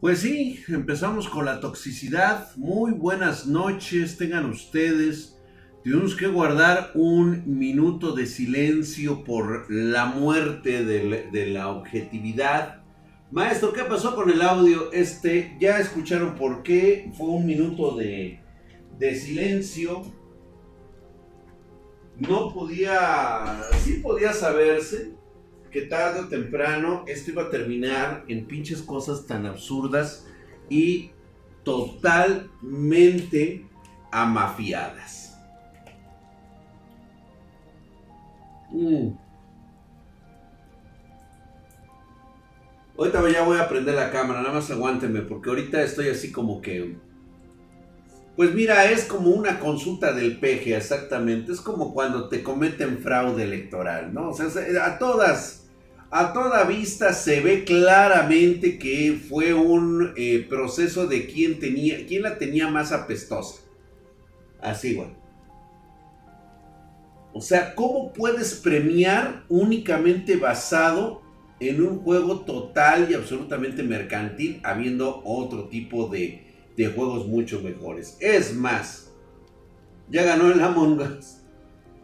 Pues sí, empezamos con la toxicidad. Muy buenas noches, tengan ustedes. Tenemos que guardar un minuto de silencio por la muerte de la, objetividad. Maestro, ¿qué pasó con el audio? Este, ya escucharon por qué. Fue un minuto de, de silencio. No podía, sí podía saberse que tarde o temprano esto iba a terminar en pinches cosas tan absurdas y totalmente amafiadas. Mm. Ahorita ya voy a prender la cámara, nada más aguántenme, porque ahorita estoy así como que... Pues mira, es como una consulta del peje, exactamente. Es como cuando te cometen fraude electoral, ¿no? O sea, a todas a toda vista se ve claramente que fue un eh, proceso de quién tenía, quién la tenía más apestosa. Así, güey. O sea, ¿cómo puedes premiar únicamente basado en un juego total y absolutamente mercantil, habiendo otro tipo de, de juegos mucho mejores? Es más, ya ganó el Among Us.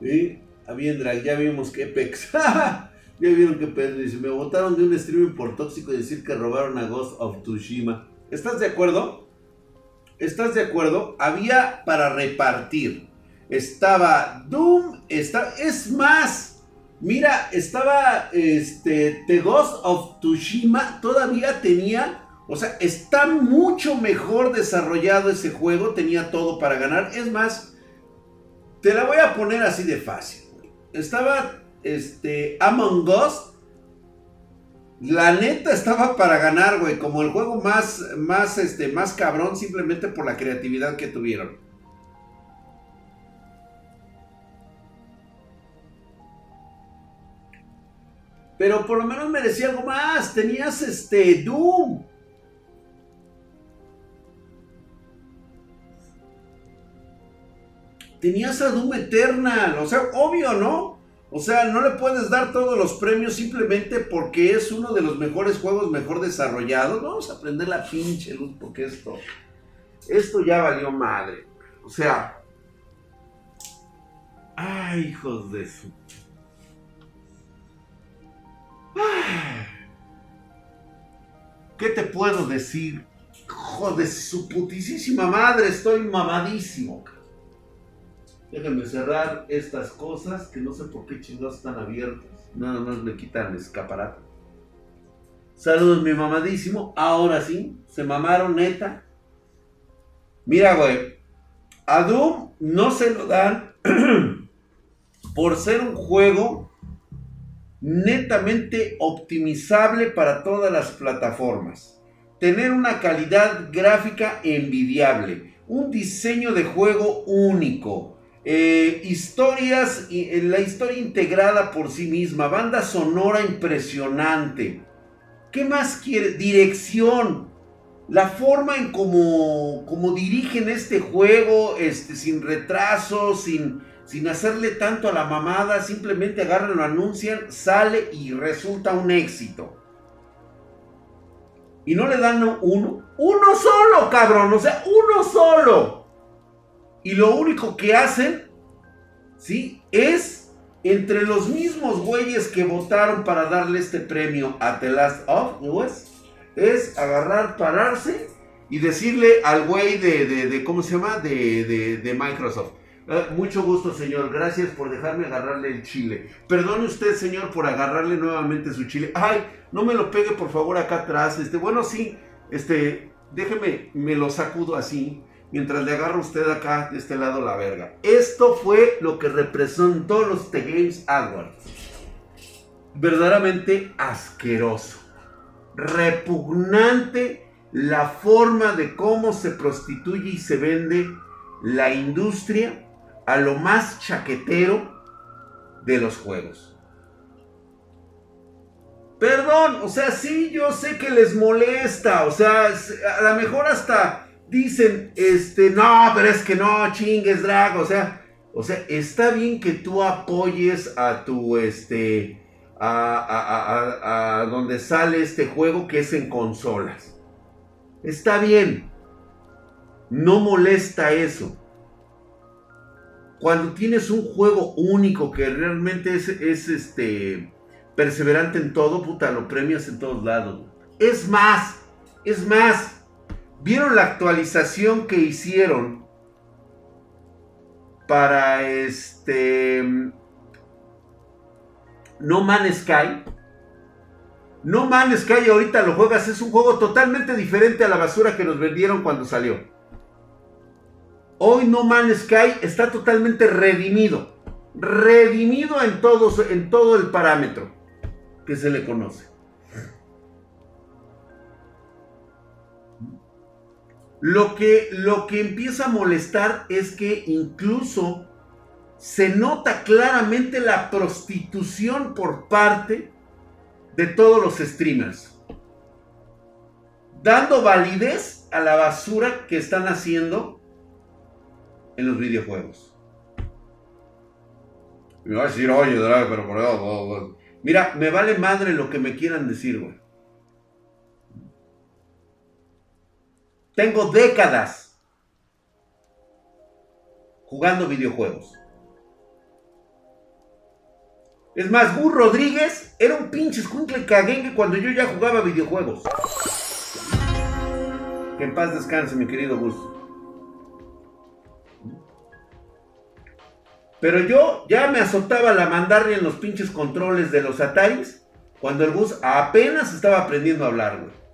¿Sí? Aviendra, ya vimos que Apex. Ya vieron que Pedro dice, me votaron de un streaming por tóxico y decir que robaron a Ghost of Tsushima. ¿Estás de acuerdo? ¿Estás de acuerdo? Había para repartir. Estaba Doom, está, es más, mira, estaba este, The Ghost of Tsushima, todavía tenía, o sea, está mucho mejor desarrollado ese juego, tenía todo para ganar. Es más, te la voy a poner así de fácil. Estaba este, Among Us, la neta estaba para ganar, güey, como el juego más, más, este, más cabrón simplemente por la creatividad que tuvieron. Pero por lo menos merecía algo más. Tenías este Doom. Tenías a Doom Eternal. O sea, obvio, ¿no? O sea, no le puedes dar todos los premios simplemente porque es uno de los mejores juegos mejor desarrollados. Vamos a prender la pinche luz porque esto, esto ya valió madre. O sea, ay, hijos de su... ¿Qué te puedo decir? Hijo de su putísima madre, estoy mamadísimo. Déjenme cerrar estas cosas que no sé por qué chingados están abiertas. Nada más me quitan el escaparate. Saludos, mi mamadísimo. Ahora sí, se mamaron neta. Mira, güey. A Doom no se lo dan por ser un juego netamente optimizable para todas las plataformas. Tener una calidad gráfica envidiable. Un diseño de juego único eh, historias, eh, la historia integrada por sí misma, banda sonora impresionante. ¿Qué más quiere? Dirección. La forma en cómo, dirigen este juego, este, sin retraso, sin, sin hacerle tanto a la mamada, simplemente agarran, lo anuncian, sale y resulta un éxito. Y no le dan uno, uno solo, cabrón, o sea, uno solo. Y lo único que hacen, ¿sí? Es entre los mismos güeyes que votaron para darle este premio a The Last of Us, es agarrar, pararse y decirle al güey de, ¿cómo se llama? De, de, Microsoft. Ah, mucho gusto, señor. Gracias por dejarme agarrarle el chile. Perdone usted, señor, por agarrarle nuevamente su chile. Ay, no me lo pegue, por favor, acá atrás. Este, bueno, sí, este, déjeme, me lo sacudo así mientras le agarra usted acá de este lado la verga. Esto fue lo que representó los The Games Awards. Verdaderamente asqueroso. Repugnante la forma de cómo se prostituye y se vende la industria a lo más chaquetero de los juegos. Perdón, o sea, sí, yo sé que les molesta, o sea, a lo mejor hasta dicen, este, no, pero es que no, chingues, drag, o sea, o sea, está bien que tú apoyes a tu, este, a, a, a, a, donde sale este juego que es en consolas. Está bien. No molesta eso. Cuando tienes un juego único que realmente es, es este perseverante en todo, puta, lo premias en todos lados. Es más, es más. ¿Vieron la actualización que hicieron para este No Man's Sky? No Man's Sky ahorita lo juegas, es un juego totalmente diferente a la basura que nos vendieron cuando salió. Hoy No Man's Sky está totalmente redimido. Redimido en, todos, en todo el parámetro que se le conoce. Lo que, lo que empieza a molestar es que incluso se nota claramente la prostitución por parte de todos los streamers. Dando validez a la basura que están haciendo en los videojuegos. me va a decir, oye, pero por Mira, me vale madre lo que me quieran decir, güey. Tengo décadas jugando videojuegos. Es más, Gus Rodríguez era un pinche escuincle caguengue cuando yo ya jugaba videojuegos. Que en paz descanse, mi querido Gus. Pero yo ya me azotaba la mandarria en los pinches controles de los Ataris cuando el bus apenas estaba aprendiendo a hablar, güey.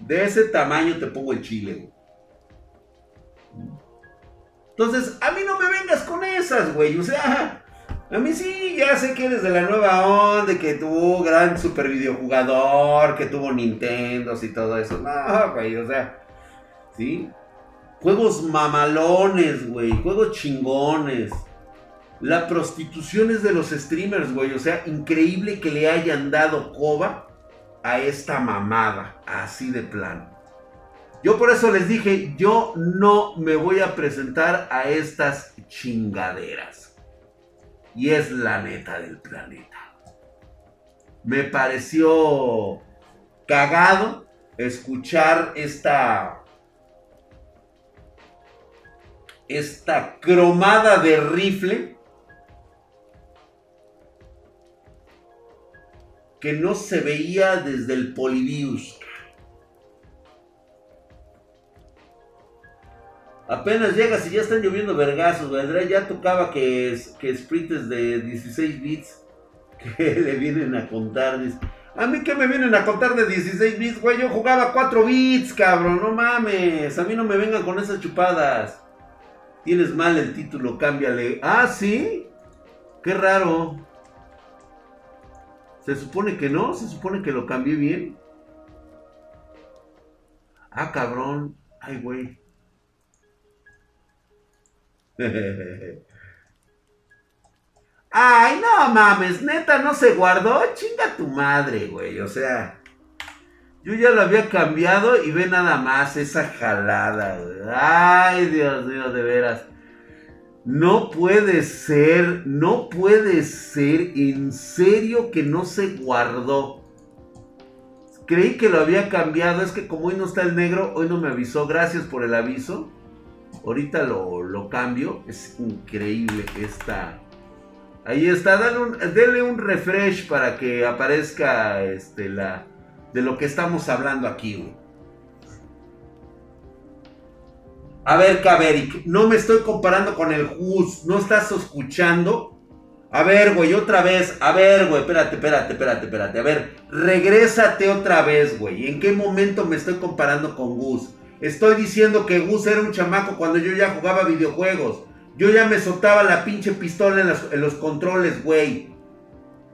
De ese tamaño te pongo el chile, güey. Entonces, a mí no me vengas con esas, güey. O sea, a mí sí, ya sé que eres de la nueva onda, que tuvo gran super videojugador, que tuvo Nintendo y todo eso. No, güey, o sea, ¿sí? Juegos mamalones, güey, juegos chingones. La prostitución es de los streamers, güey. O sea, increíble que le hayan dado coba a esta mamada. Así de plano. Yo por eso les dije, yo no me voy a presentar a estas chingaderas. Y es la neta del planeta. Me pareció cagado escuchar esta esta cromada de rifle que no se veía desde el Polibius. Apenas llegas y ya están lloviendo vergazos, ¿verdad? Ya tocaba que, que sprints de 16 bits que le vienen a contar. A mí que me vienen a contar de 16 bits, güey. Yo jugaba 4 bits, cabrón. No mames. A mí no me vengan con esas chupadas. Tienes mal el título, cámbiale. Ah, sí. Qué raro. Se supone que no, se supone que lo cambié bien. Ah, cabrón. Ay, güey. Ay, no mames, neta, no se guardó. Chinga tu madre, güey. O sea, yo ya lo había cambiado y ve nada más esa jalada, güey. Ay, Dios mío, de veras. No puede ser, no puede ser, en serio que no se guardó. Creí que lo había cambiado, es que como hoy no está el negro, hoy no me avisó, gracias por el aviso. Ahorita lo, cambio, es increíble esta... Ahí está, dale un, denle un refresh para que aparezca este, la, de lo que estamos hablando aquí, güey. A ver, Kaverick, no me estoy comparando con el Hus, ¿no estás escuchando? A ver, güey, otra vez. A ver, güey, espérate, espérate, espérate, espérate. A ver, regrésate otra vez, güey. ¿En qué momento me estoy comparando con Gus? Estoy diciendo que Gus era un chamaco cuando yo ya jugaba videojuegos. Yo ya me soltaba la pinche pistola en, en los controles, güey.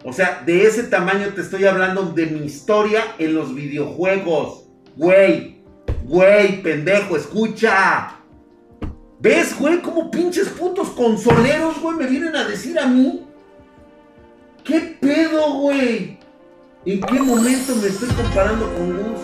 O sea, de ese tamaño te estoy hablando de mi historia en los videojuegos. Güey, güey, pendejo, escucha. ¿Ves, güey, cómo pinches putos consoleros, güey, me vienen a decir a mí? ¿Qué pedo, güey? ¿En qué momento me estoy comparando con Gus?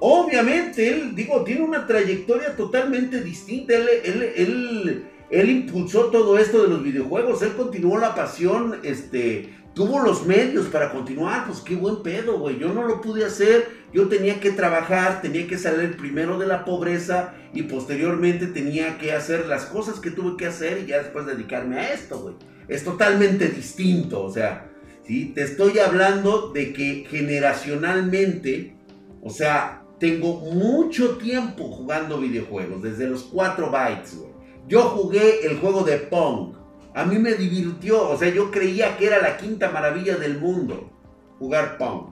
Obviamente, él, digo, tiene una trayectoria totalmente distinta. Él, él, él, impulsó todo esto de los videojuegos. Él continuó la pasión, este, tuvo los medios para continuar, pues qué buen pedo, güey. Yo no lo pude hacer, yo tenía que trabajar, tenía que salir primero de la pobreza y posteriormente tenía que hacer las cosas que tuve que hacer y ya después dedicarme a esto, güey. Es totalmente distinto, o sea, ¿sí? Te estoy hablando de que generacionalmente, o sea, tengo mucho tiempo jugando videojuegos, desde los 4 bytes, güey. Yo jugué el juego de Pong a mí me divirtió, o sea, yo creía que era la quinta maravilla del mundo jugar Pong.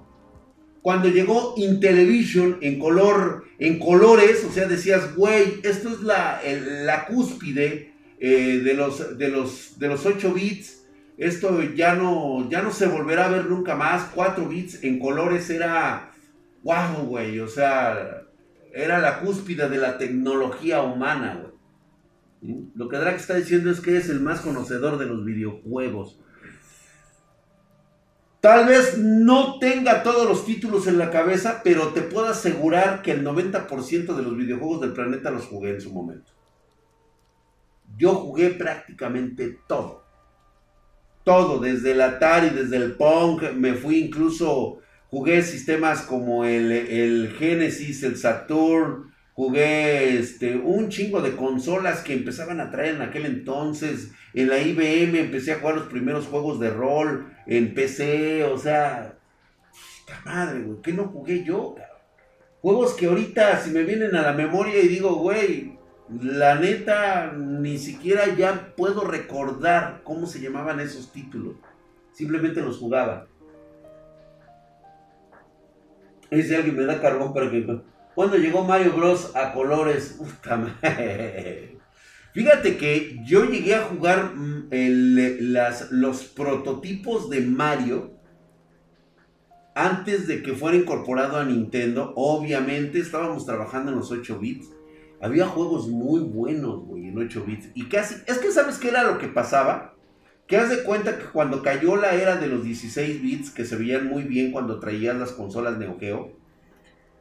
Cuando llegó Intellivision en color, en colores, o sea, decías, güey, esto es la, la cúspide eh, de, los, de, los, de los 8 bits. Esto ya no, ya no se volverá a ver nunca más. 4 bits en colores era, wow, güey, o sea, era la cúspide de la tecnología humana, güey. Lo que Drake está diciendo es que es el más conocedor de los videojuegos. Tal vez no tenga todos los títulos en la cabeza, pero te puedo asegurar que el 90% de los videojuegos del planeta los jugué en su momento. Yo jugué prácticamente todo. Todo, desde el Atari, desde el Punk, me fui incluso, jugué sistemas como el, el Genesis, el Saturn, Jugué este, un chingo de consolas que empezaban a traer en aquel entonces. En la IBM empecé a jugar los primeros juegos de rol en PC. O sea, puta madre, güey, ¿qué no jugué yo? Juegos que ahorita si me vienen a la memoria y digo, güey, la neta ni siquiera ya puedo recordar cómo se llamaban esos títulos. Simplemente los jugaba. Ese alguien me da carbón para que cuando llegó Mario Bros. a colores, Fíjate que yo llegué a jugar mm, los prototipos de Mario antes de que fuera incorporado a Nintendo. Obviamente estábamos trabajando en los 8 bits. Había juegos muy buenos, güey, en 8 bits. Y casi, es que sabes qué era lo que pasaba. Que haz de cuenta que cuando cayó la era de los 16 bits, que se veían muy bien cuando traían las consolas Neo Geo,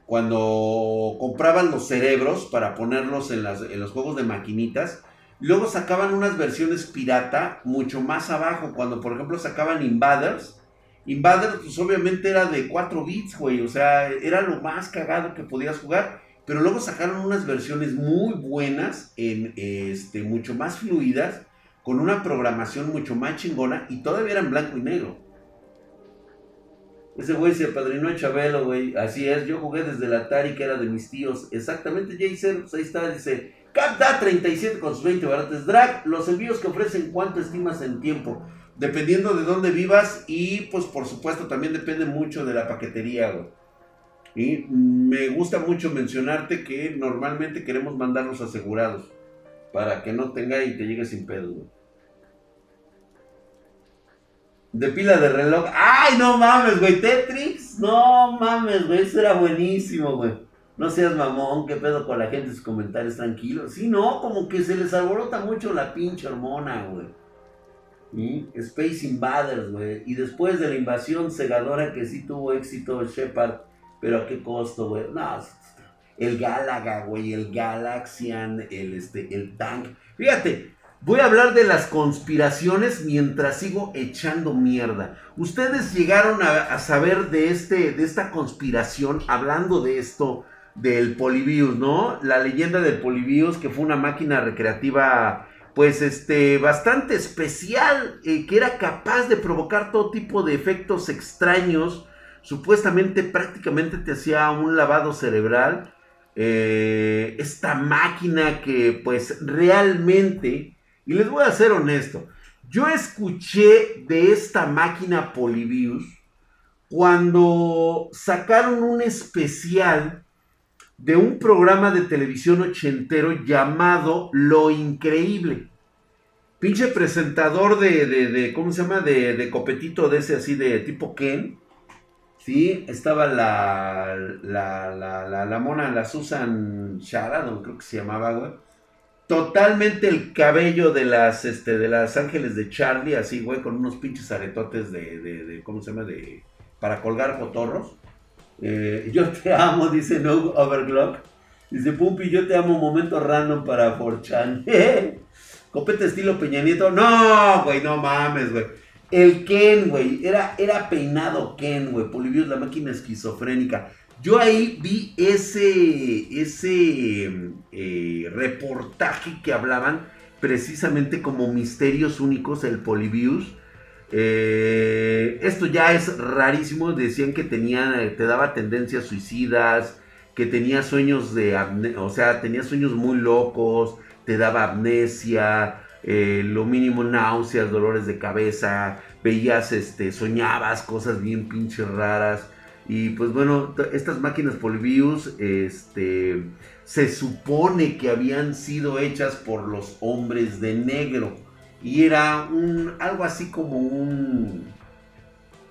cuando compraban los cerebros para ponerlos en, los juegos de maquinitas, luego sacaban unas versiones pirata mucho más abajo, cuando por ejemplo sacaban Invaders. Invaders pues obviamente era de 4 bits, güey, o sea, era lo más cagado que podías jugar, pero luego sacaron unas versiones muy buenas, en, este, mucho más fluidas, con una programación mucho más chingona y todavía eran blanco y negro. Ese güey se apadrinó a Chabelo, güey. Así es, yo jugué desde la Atari que era de mis tíos. Exactamente, Jason, pues ahí está, dice. Capda 37 con sus 20 barates. Drag, los envíos que ofrecen, ¿cuánto estimas en tiempo? Dependiendo de dónde vivas y pues por supuesto también depende mucho de la paquetería, güey. Y me gusta mucho mencionarte que normalmente queremos mandarlos asegurados para que no tenga y te llegue sin pedo, güey de pila de reloj. ¡Ay, no mames, güey! Tetris. No mames, güey. Eso era buenísimo, güey. No seas mamón, qué pedo con la gente, sus comentarios tranquilos. Sí, no, como que se les alborota mucho la pinche hormona, güey. Space Invaders, güey. Y después de la invasión cegadora que sí tuvo éxito Shepard, pero a qué costo, güey. No, el Galaga, güey, el Galaxian, el, este, el Tank. Fíjate, Voy a hablar de las conspiraciones mientras sigo echando mierda. Ustedes llegaron a, saber de, este, de esta conspiración, hablando de esto, del Polybius, ¿no? La leyenda del Polybius, que fue una máquina recreativa, pues, este, bastante especial, eh, que era capaz de provocar todo tipo de efectos extraños. Supuestamente, prácticamente te hacía un lavado cerebral. Eh, esta máquina que, pues, realmente y les voy a ser honesto. Yo escuché de esta máquina Polybius cuando sacaron un especial de un programa de televisión ochentero llamado Lo Increíble. Pinche presentador de, de, ¿cómo se llama? De, de, copetito de ese así de tipo Ken. Sí, estaba la, la, la, la, mona, la Susan Sharadon, creo que se llamaba, güey totalmente el cabello de las, este, de las ángeles de Charlie, así, güey, con unos pinches aretotes de, de, ¿cómo se llama? De, para colgar cotorros. Eh, yo te amo, dice No Overclock. Dice Pumpi, yo te amo, momento random para Forchan. Copete estilo Peña Nieto. No, güey, no mames, güey. El Ken, güey. Era, era peinado Ken, güey. Polybius, la máquina esquizofrénica. Yo ahí vi ese, ese eh, reportaje que hablaban precisamente como misterios únicos, el Polybius. Eh, esto ya es rarísimo. Decían que tenía, te daba tendencias suicidas, que tenía sueños de, o sea, tenía sueños muy locos, te daba amnesia, eh, lo mínimo náuseas, dolores de cabeza, veías, este, soñabas cosas bien pinches raras. Y pues bueno, estas máquinas Polybius, este, se supone que habían sido hechas por los hombres de negro. Y era un, algo así como un,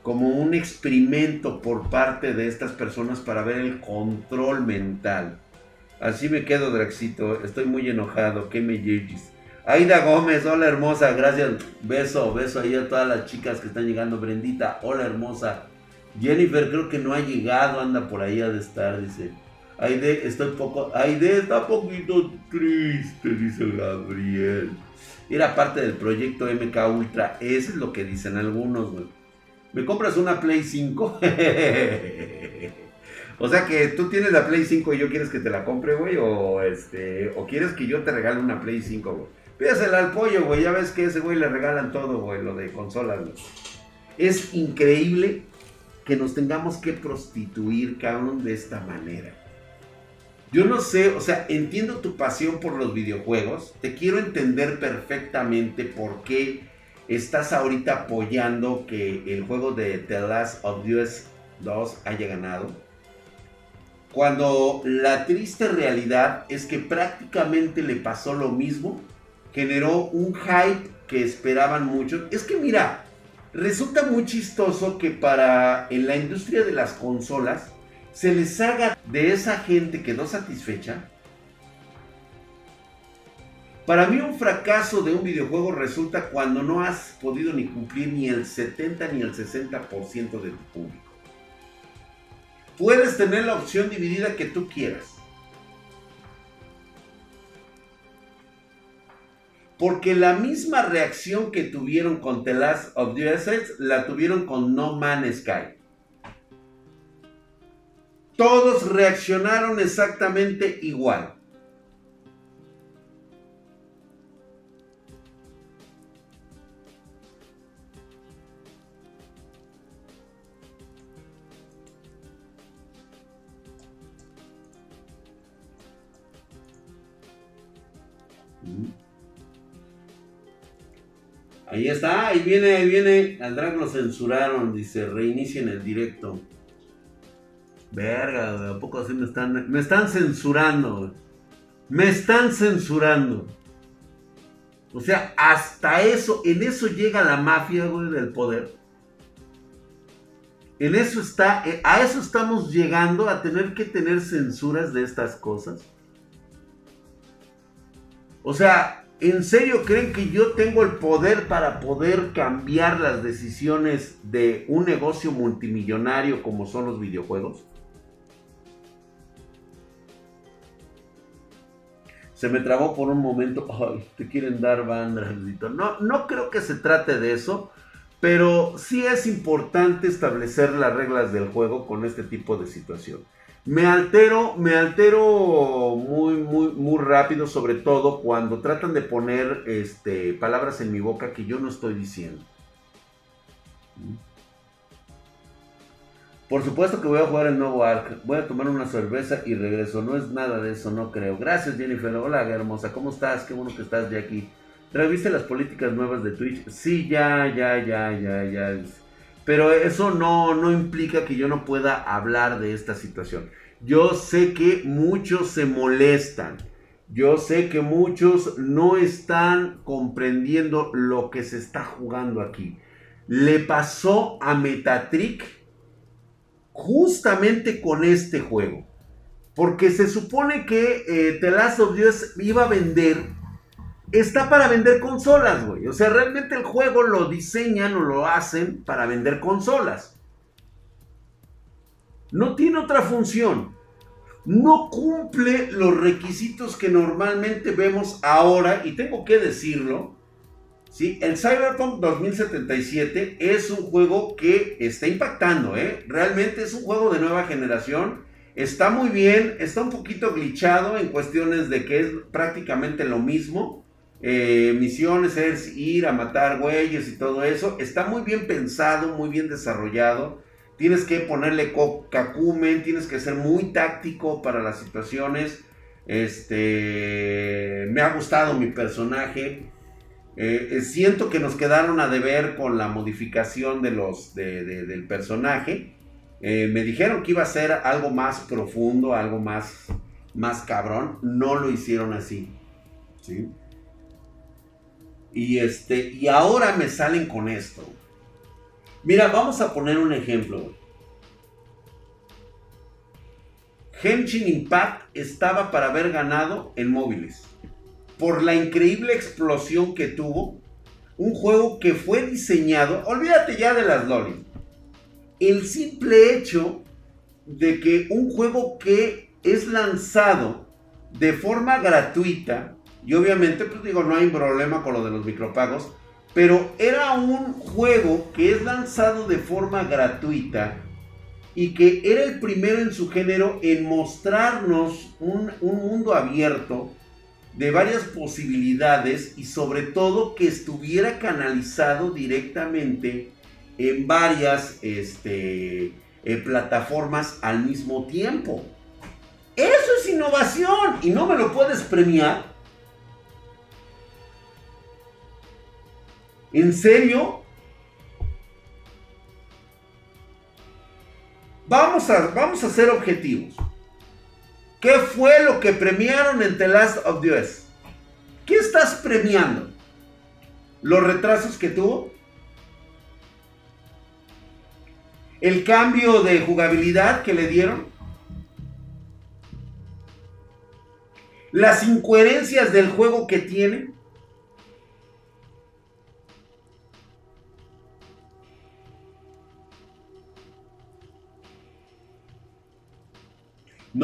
como un experimento por parte de estas personas para ver el control mental. Así me quedo, Draxito. Estoy muy enojado. ¿Qué me llegues? Aida Gómez, hola hermosa, gracias. Beso, beso ahí a todas las chicas que están llegando. Brendita, hola hermosa. Jennifer creo que no ha llegado, anda por ahí a de estar, dice. Aide, estoy poco. Aide está poquito triste, dice Gabriel. Era parte del proyecto MK Ultra. Eso es lo que dicen algunos, güey. ¿Me compras una Play 5? o sea que tú tienes la Play 5 y yo quieres que te la compre, güey. O este. O quieres que yo te regale una Play 5, güey. Pídasela al pollo, güey. Ya ves que ese güey le regalan todo, güey. Lo de consolas, güey. Es increíble que nos tengamos que prostituir, cabrón, de esta manera. Yo no sé, o sea, entiendo tu pasión por los videojuegos. Te quiero entender perfectamente por qué estás ahorita apoyando que el juego de The Last of Us 2 haya ganado. Cuando la triste realidad es que prácticamente le pasó lo mismo generó un hype que esperaban mucho. Es que mira, resulta muy chistoso que para en la industria de las consolas se les haga de esa gente que no satisfecha. Para mí un fracaso de un videojuego resulta cuando no has podido ni cumplir ni el 70 ni el 60% de tu público. Puedes tener la opción dividida que tú quieras. Porque la misma reacción que tuvieron con The Last of Us la tuvieron con No Man's Sky. Todos reaccionaron exactamente igual. Ahí está, ahí viene, ahí viene. Al drag lo censuraron, dice, reinicien el directo. Verga, ¿a poco así me están. Me están censurando, Me están censurando. O sea, hasta eso, en eso llega la mafia, güey, del poder. En eso está, eh, a eso estamos llegando, a tener que tener censuras de estas cosas. O sea, ¿En serio creen que yo tengo el poder para poder cambiar las decisiones de un negocio multimillonario como son los videojuegos? Se me trabó por un momento. Ay, te quieren dar banda, No, no creo que se trate de eso. Pero sí es importante establecer las reglas del juego con este tipo de situación. Me altero, me altero muy, muy, muy rápido, sobre todo cuando tratan de poner este, palabras en mi boca que yo no estoy diciendo. Por supuesto que voy a jugar el nuevo Ark. Voy a tomar una cerveza y regreso. No es nada de eso, no creo. Gracias, Jennifer. Hola, hermosa. ¿Cómo estás? Qué bueno que estás ya aquí. ¿Reviste las políticas nuevas de Twitch? Sí, ya, ya, ya, ya, ya. Pero eso no, no implica que yo no pueda hablar de esta situación. Yo sé que muchos se molestan. Yo sé que muchos no están comprendiendo lo que se está jugando aquí. Le pasó a Metatrick justamente con este juego. Porque se supone que eh, The of Us iba a vender. Está para vender consolas, güey. O sea, realmente el juego lo diseñan o lo hacen para vender consolas. No tiene otra función no cumple los requisitos que normalmente vemos ahora, y tengo que decirlo, Sí, el Cyberpunk 2077 es un juego que está impactando, ¿eh? Realmente es un juego de nueva generación. Está muy bien, está un poquito glitchado en cuestiones de que es prácticamente lo mismo. Eh, misiones es ir a matar güeyes y todo eso. Está muy bien pensado, muy bien desarrollado. Tienes que ponerle cacumen, tienes que ser muy táctico para las situaciones. Este, me ha gustado mi personaje. Eh, eh, siento que nos quedaron a deber con la modificación de los, del personaje. Me dijeron que iba a ser algo más profundo, algo más, más cabrón. No lo hicieron así. ¿sí? Y, este, y ahora me salen con esto. Mira, vamos a poner un ejemplo. Henshin Impact estaba para haber ganado en móviles por la increíble explosión que tuvo. Un juego que fue diseñado, olvídate ya de las lolis. El simple hecho de que un juego que es lanzado de forma gratuita, y obviamente pues digo, no hay problema con lo de los micropagos, pero era un juego que es lanzado de forma gratuita y que era el primero en su género en mostrarnos un, un mundo abierto de varias posibilidades y sobre todo que estuviera canalizado directamente en varias este, eh, plataformas al mismo tiempo. Eso es innovación y no me lo puedes premiar. ¿En serio? Vamos a, vamos a ser objetivos. ¿Qué fue lo que premiaron en The Last of Us? ¿Qué estás premiando? ¿Los retrasos que tuvo? ¿El cambio de jugabilidad que le dieron? ¿Las incoherencias del juego que tiene?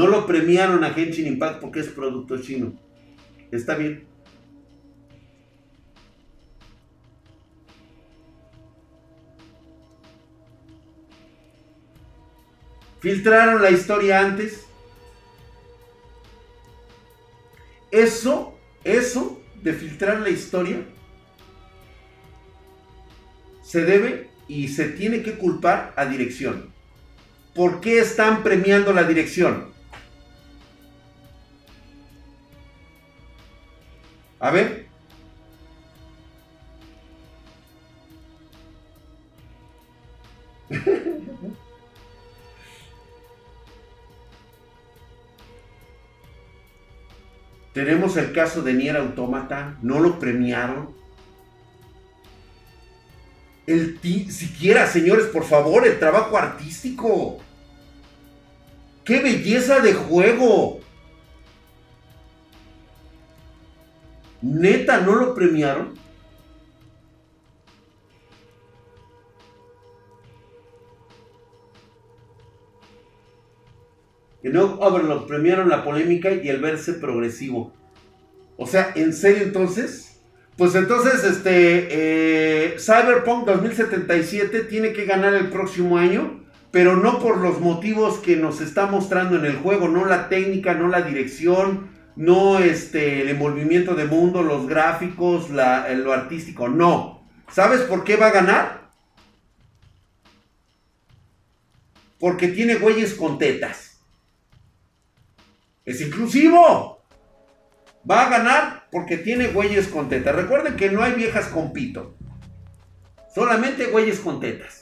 No lo premiaron a Genshin Impact porque es producto chino. Está bien. Filtraron la historia antes. Eso, eso de filtrar la historia se debe y se tiene que culpar a dirección. ¿Por qué están premiando la dirección? A ver. Tenemos el caso de Nier Automata, no lo premiaron. El siquiera, señores, por favor, el trabajo artístico. ¡Qué belleza de juego! Neta, ¿no lo premiaron? En Overlord premiaron la polémica y el verse progresivo. O sea, ¿en serio entonces? Pues entonces, este, eh, Cyberpunk 2077 tiene que ganar el próximo año, pero no por los motivos que nos está mostrando en el juego, no la técnica, no la dirección, no este, el envolvimiento de mundo, los gráficos, lo artístico, no. ¿Sabes por qué va a ganar? Porque tiene güeyes con tetas. Es inclusivo. Va a ganar porque tiene güeyes con tetas. Recuerden que no hay viejas con pito. Solamente güeyes con tetas.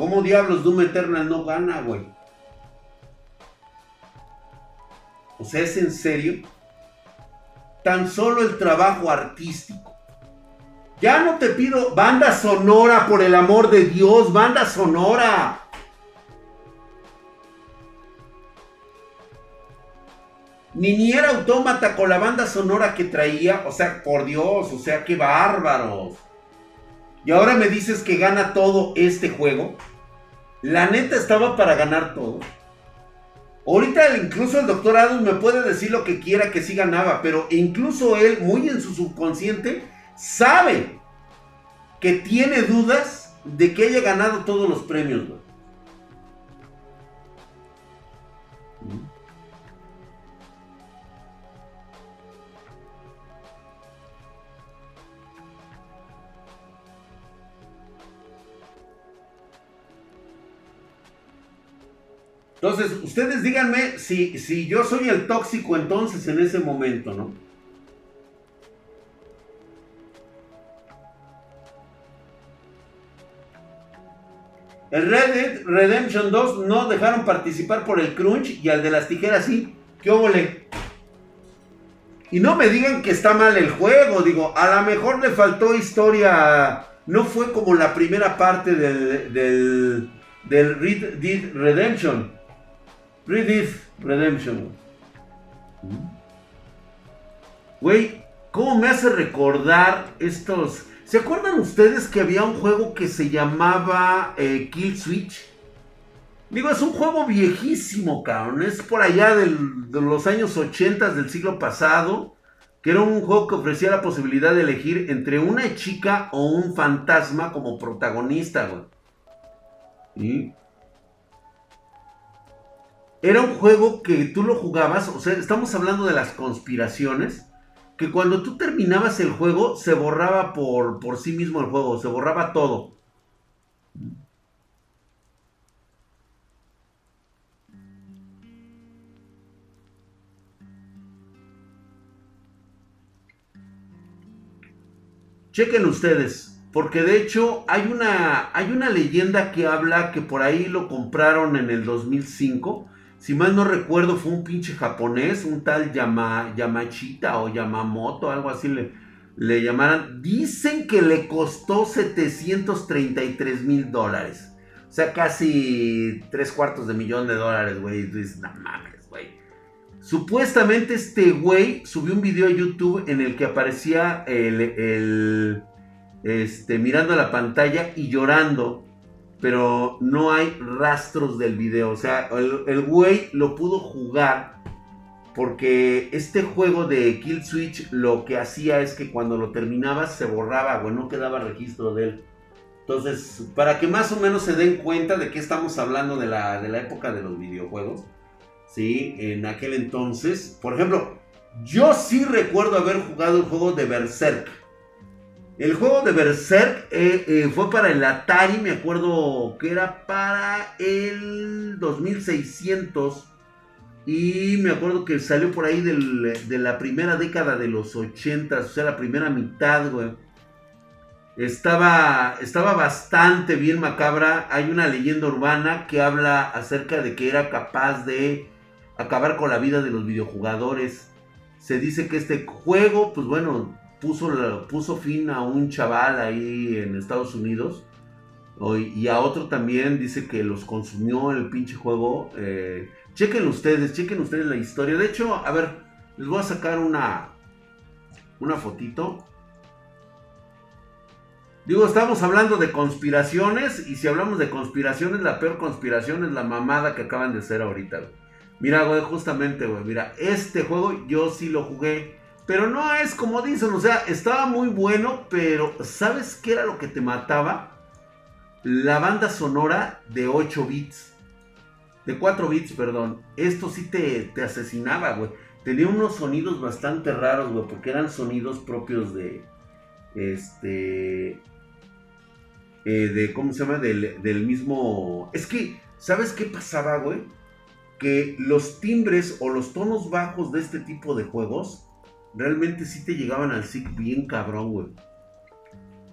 ¿Cómo diablos Doom Eternal no gana, güey? O sea, ¿es en serio? Tan solo el trabajo artístico. Ya no te pido banda sonora, por el amor de Dios, banda sonora. Ni ni era autómata con la banda sonora que traía. O sea, por Dios, o sea, qué bárbaros. Y ahora me dices que gana todo este juego. La neta estaba para ganar todo. Ahorita incluso el doctor Adams me puede decir lo que quiera que sí ganaba, pero incluso él, muy en su subconsciente, sabe que tiene dudas de que haya ganado todos los premios. Entonces, ustedes díganme si, si yo soy el tóxico entonces en ese momento, ¿no? El Red Dead Redemption 2 no dejaron participar por el crunch y al de las tijeras sí. ¿Qué óvole? Y no me digan que está mal el juego, digo, a lo mejor le faltó historia. No fue como la primera parte del, del, del Red Dead Redemption. Red Dead Redemption. Güey, ¿cómo me hace recordar estos ¿Se acuerdan ustedes que había un juego que se llamaba eh, Kill Switch? Digo, es un juego viejísimo, cabrón. Es por allá de los años 80 del siglo pasado. Que era un juego que ofrecía la posibilidad de elegir entre una chica o un fantasma como protagonista, güey. Era un juego que tú lo jugabas, o sea, estamos hablando de las conspiraciones que cuando tú terminabas el juego se borraba por, por sí mismo el juego, se borraba todo. Chequen ustedes, porque de hecho hay una, hay una leyenda que habla que por ahí lo compraron en el 2005 si mal no recuerdo, fue un pinche japonés, un tal Yama, Yamachita o Yamamoto, algo así le, le llamaran. Dicen que le costó 733 mil dólares. O sea, casi tres cuartos de millón de dólares, güey. Dices, no mames, güey. Supuestamente este güey subió un video a YouTube en el que aparecía el, el este, mirando la pantalla y llorando pero no hay rastros del video. O sea, el, güey lo pudo jugar porque este juego de Kill Switch lo que hacía es que cuando lo terminabas se borraba, güey, no quedaba registro de él. Entonces, para que más o menos se den cuenta de que estamos hablando de la, de la época de los videojuegos, ¿sí? En aquel entonces, por ejemplo, yo sí recuerdo haber jugado el juego de Berserk. El juego de Berserk eh, eh, fue para el Atari, me acuerdo que era para el 2600. Y me acuerdo que salió por ahí de la primera década de los 80, o sea, la primera mitad, güey. Estaba, estaba bastante bien macabra. Hay una leyenda urbana que habla acerca de que era capaz de acabar con la vida de los videojugadores. Se dice que este juego, pues bueno, puso, puso fin a un chaval ahí en Estados Unidos. Y a otro también dice que los consumió el pinche juego. Eh, chequen ustedes, chequen ustedes la historia. De hecho, a ver, les voy a sacar una, una fotito. Digo, estamos hablando de conspiraciones. Y si hablamos de conspiraciones, la peor conspiración es la mamada que acaban de hacer ahorita. Mira, güey, justamente, güey. Mira, este juego yo sí lo jugué. Pero no es como dicen, o sea, estaba muy bueno, pero ¿sabes qué era lo que te mataba? La banda sonora de 8 bits. De 4 bits, perdón. Esto sí te, te asesinaba, güey. Tenía unos sonidos bastante raros, güey, porque eran sonidos propios de. Este. Eh, de, ¿cómo se llama? Del, del mismo. Es que, ¿sabes qué pasaba, güey? Que los timbres o los tonos bajos de este tipo de juegos realmente sí te llegaban al SIC bien cabrón, güey.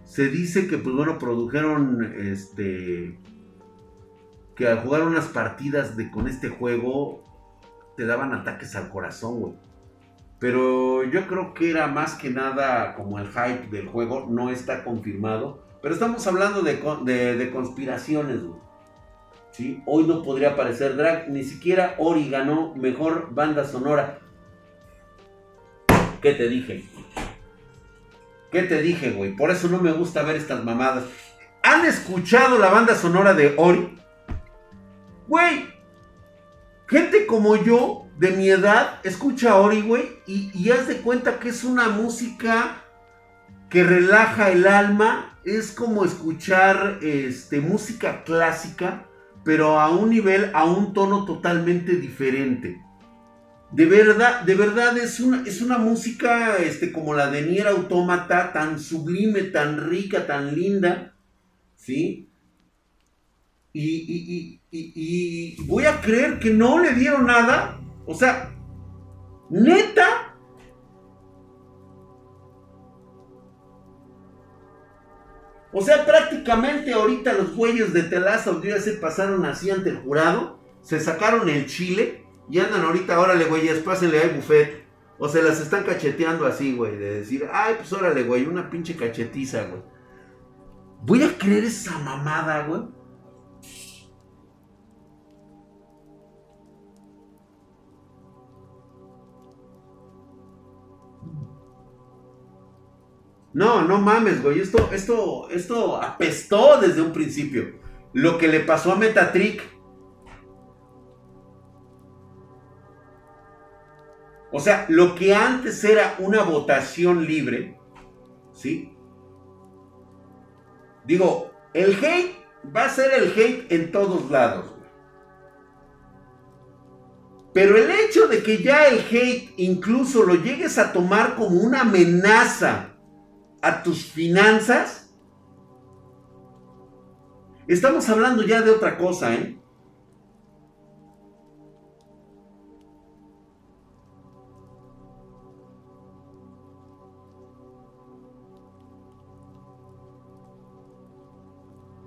Se dice que, pues bueno, produjeron este. Que al jugar unas partidas de, con este juego te daban ataques al corazón, güey. Pero yo creo que era más que nada como el hype del juego, no está confirmado. Pero estamos hablando de, de, conspiraciones, güey. ¿Sí? Hoy no podría aparecer Drag, ni siquiera Ori ganó mejor banda sonora. ¿Qué te dije? ¿Qué te dije, güey? Por eso no me gusta ver estas mamadas. ¿Han escuchado la banda sonora de Ori? Güey, gente como yo, de mi edad, escucha Ori, güey, y, haz de cuenta que es una música que relaja el alma. Es como escuchar este, música clásica, pero a un nivel, a un tono totalmente diferente. De verdad, de verdad es una, es una música este, como la de Nier Automata, tan sublime, tan rica, tan linda. ¿Sí? Y, y, voy a creer que no le dieron nada. O sea, neta. O sea, prácticamente ahorita los güeyes de Telaza ya se pasaron así ante el jurado. Se sacaron el chile y andan ahorita, órale, güey, pásenle al buffet. O se las están cacheteando así, güey. De decir, ay, pues órale, güey, una pinche cachetiza, güey. Voy a creer esa mamada, güey. No, no mames, güey. Esto, esto, esto apestó desde un principio. Lo que le pasó a Metatrick O sea, lo que antes era una votación libre, ¿sí? Digo, el hate va a ser el hate en todos lados. Pero el hecho de que ya el hate incluso lo llegues a tomar como una amenaza a tus finanzas, estamos hablando ya de otra cosa, ¿eh?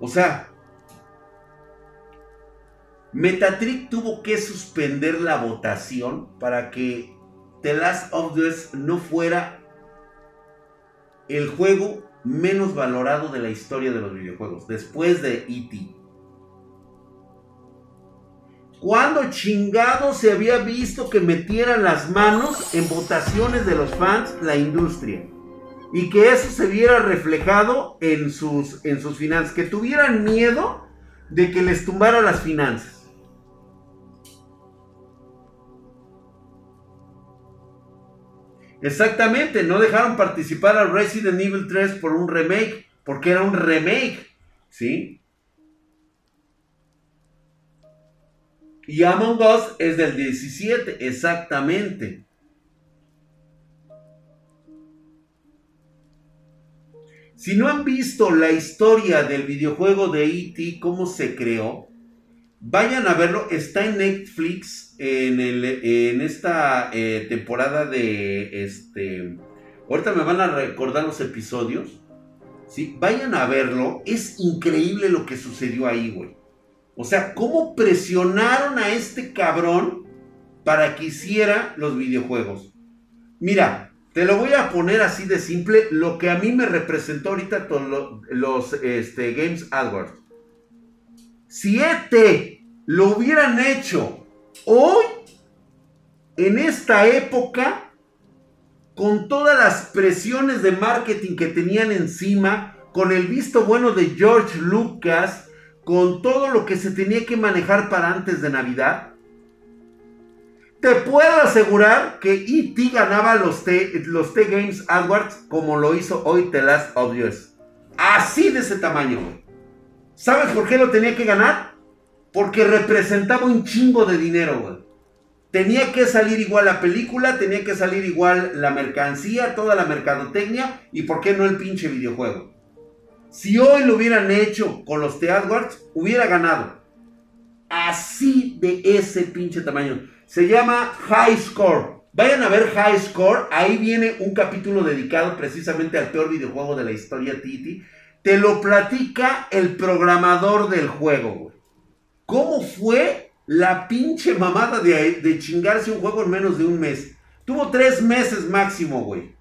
O sea, Metatrick tuvo que suspender la votación para que The Last of Us no fuera el juego menos valorado de la historia de los videojuegos, después de E.T. ¿Cuándo chingado se había visto que metieran las manos en votaciones de los fans la industria? Y que eso se viera reflejado en sus, en sus finanzas, que tuvieran miedo de que les tumbara las finanzas. Exactamente, no dejaron participar a Resident Evil 3 por un remake, porque era un remake, ¿sí? Y Among Us es del 17, exactamente. Si no han visto la historia del videojuego de E.T., cómo se creó, vayan a verlo. Está en Netflix en, esta eh, temporada de este. Ahorita me van a recordar los episodios. ¿sí? Vayan a verlo. Es increíble lo que sucedió ahí, güey. O sea, cómo presionaron a este cabrón para que hiciera los videojuegos. Mira, te lo voy a poner así de simple, lo que a mí me representó ahorita los, los este, Games Awards. Si ET lo hubieran hecho hoy, en esta época, con todas las presiones de marketing que tenían encima, con el visto bueno de George Lucas, con todo lo que se tenía que manejar para antes de Navidad, te puedo asegurar que E.T. ganaba los T, los T Games Awards como lo hizo hoy The Last of Us. Así de ese tamaño, ¿Sabes por qué lo tenía que ganar? Porque representaba un chingo de dinero, güey. Tenía que salir igual la película, tenía que salir igual la mercancía, toda la mercadotecnia y por qué no el pinche videojuego. Si hoy lo hubieran hecho con los The Awards, hubiera ganado. Así de ese pinche tamaño. Se llama High Score. Vayan a ver High Score. Ahí viene un capítulo dedicado precisamente al peor videojuego de la historia, Titi. Te lo platica el programador del juego, güey. ¿Cómo fue la pinche mamada de, de chingarse un juego en menos de un mes? Tuvo tres meses máximo, güey.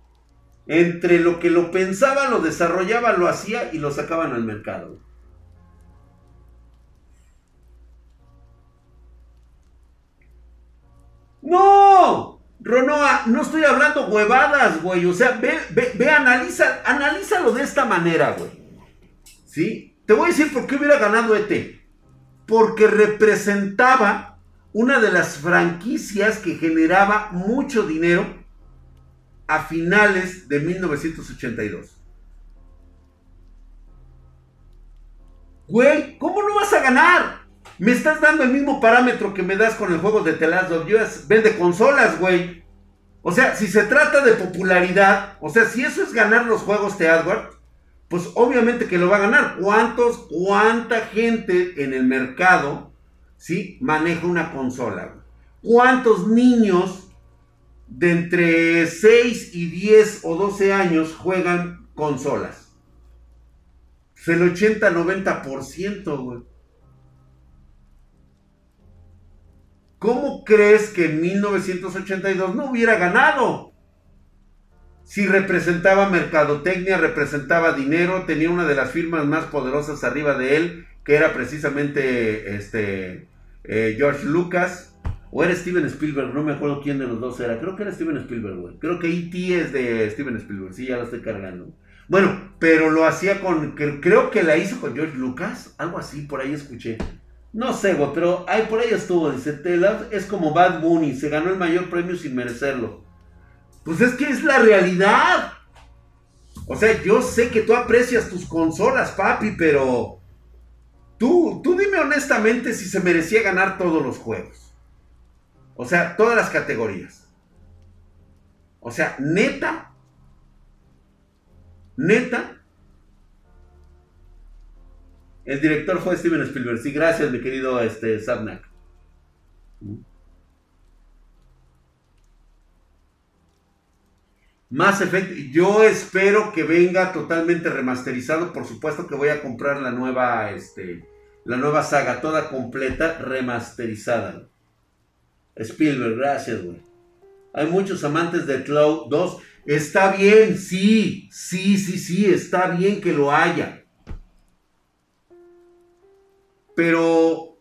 Entre lo que lo pensaba, lo desarrollaba, lo hacía y lo sacaban al mercado. ¡No! Ronoa, no estoy hablando huevadas, güey. O sea, ve, ve, ve, analiza, analízalo de esta manera, güey. ¿Sí? Te voy a decir por qué hubiera ganado ET. Porque representaba una de las franquicias que generaba mucho dinero a finales de 1982. Güey, ¿cómo no vas a ganar? Me estás dando el mismo parámetro que me das con el juego de The Last of Us. Vende consolas, güey. O sea, si se trata de popularidad, o sea, si eso es ganar los juegos de AdWords, pues obviamente que lo va a ganar. ¿Cuántos, cuánta gente en el mercado, sí, maneja una consola? ¿Cuántos niños de entre 6 y 10 o 12 años juegan consolas? el 80-90%, güey. ¿Cómo crees que en 1982 no hubiera ganado? Si representaba mercadotecnia, representaba dinero, tenía una de las firmas más poderosas arriba de él, que era precisamente este eh, George Lucas, o era Steven Spielberg, no me acuerdo quién de los dos era, creo que era Steven Spielberg, güey. Creo que E.T. es de Steven Spielberg, sí, ya lo estoy cargando. Bueno, pero lo hacía con, creo que la hizo con George Lucas, algo así, por ahí escuché. No sé, güey, pero ahí por ahí estuvo, dice, Tela es como Bad Bunny, se ganó el mayor premio sin merecerlo. Pues es que es la realidad. O sea, yo sé que tú aprecias tus consolas, papi, pero tú, tú dime honestamente si se merecía ganar todos los juegos. O sea, todas las categorías. O sea, neta, Neta. El director fue Steven Spielberg. Sí, gracias, mi querido este, Sabnak. Más efecto. Yo espero que venga totalmente remasterizado. Por supuesto que voy a comprar la nueva, este, la nueva saga, toda completa, remasterizada. Spielberg, gracias, güey. Hay muchos amantes de Cloud 2. Está bien, sí, sí, sí, sí, está bien que lo haya. Pero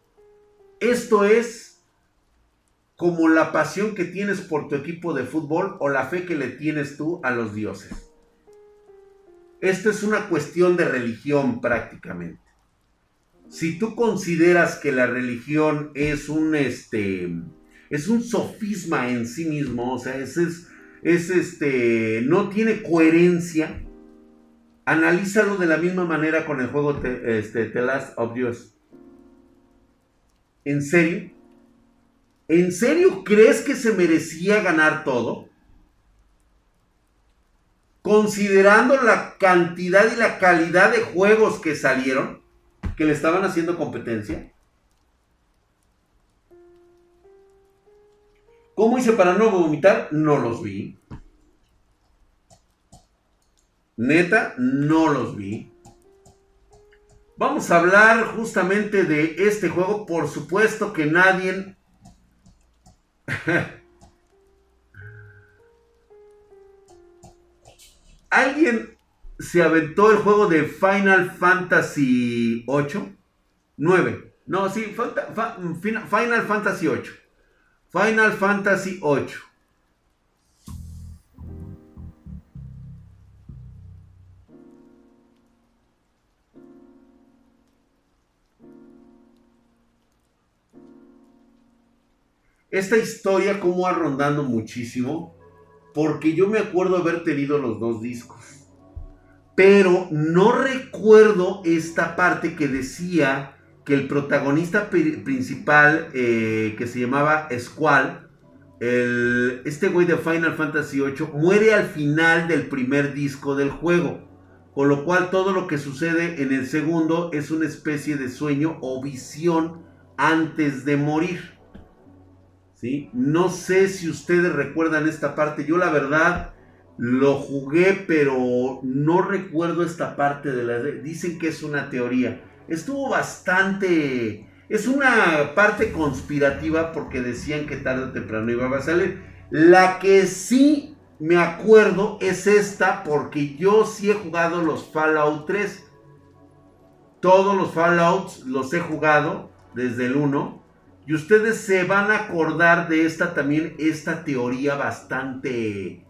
esto es como la pasión que tienes por tu equipo de fútbol o la fe que le tienes tú a los dioses. Esto es una cuestión de religión prácticamente. Si tú consideras que la religión es un este es un sofisma en sí mismo, o sea, es es este, no tiene coherencia, analízalo de la misma manera con el juego The, este, The Last of Us. ¿En serio? ¿En serio crees que se merecía ganar todo? Considerando la cantidad y la calidad de juegos que salieron, que le estaban haciendo competencia. ¿Cómo hice para no vomitar? No los vi. Neta, no los vi. Vamos a hablar justamente de este juego. Por supuesto que nadie... ¿Alguien se aventó el juego de Final Fantasy 8? 9. No, sí, Final Fantasy 8. Final Fantasy VIII. Esta historia como ha rondando muchísimo, porque yo me acuerdo haber tenido los dos discos. Pero no recuerdo esta parte que decía que el protagonista principal, eh, que se llamaba Squall, este güey de Final Fantasy VIII, muere al final del primer disco del juego. Con lo cual todo lo que sucede en el segundo es una especie de sueño o visión antes de morir. No sé si ustedes recuerdan esta parte. Yo la verdad lo jugué, pero no recuerdo esta parte de la... Dicen que es una teoría estuvo bastante... Es una parte conspirativa porque decían que tarde o temprano iba a salir. La que sí me acuerdo es esta porque yo sí he jugado los Fallout 3. Todos los Fallouts los he jugado desde el 1. Y ustedes se van a acordar de esta también, esta teoría bastante,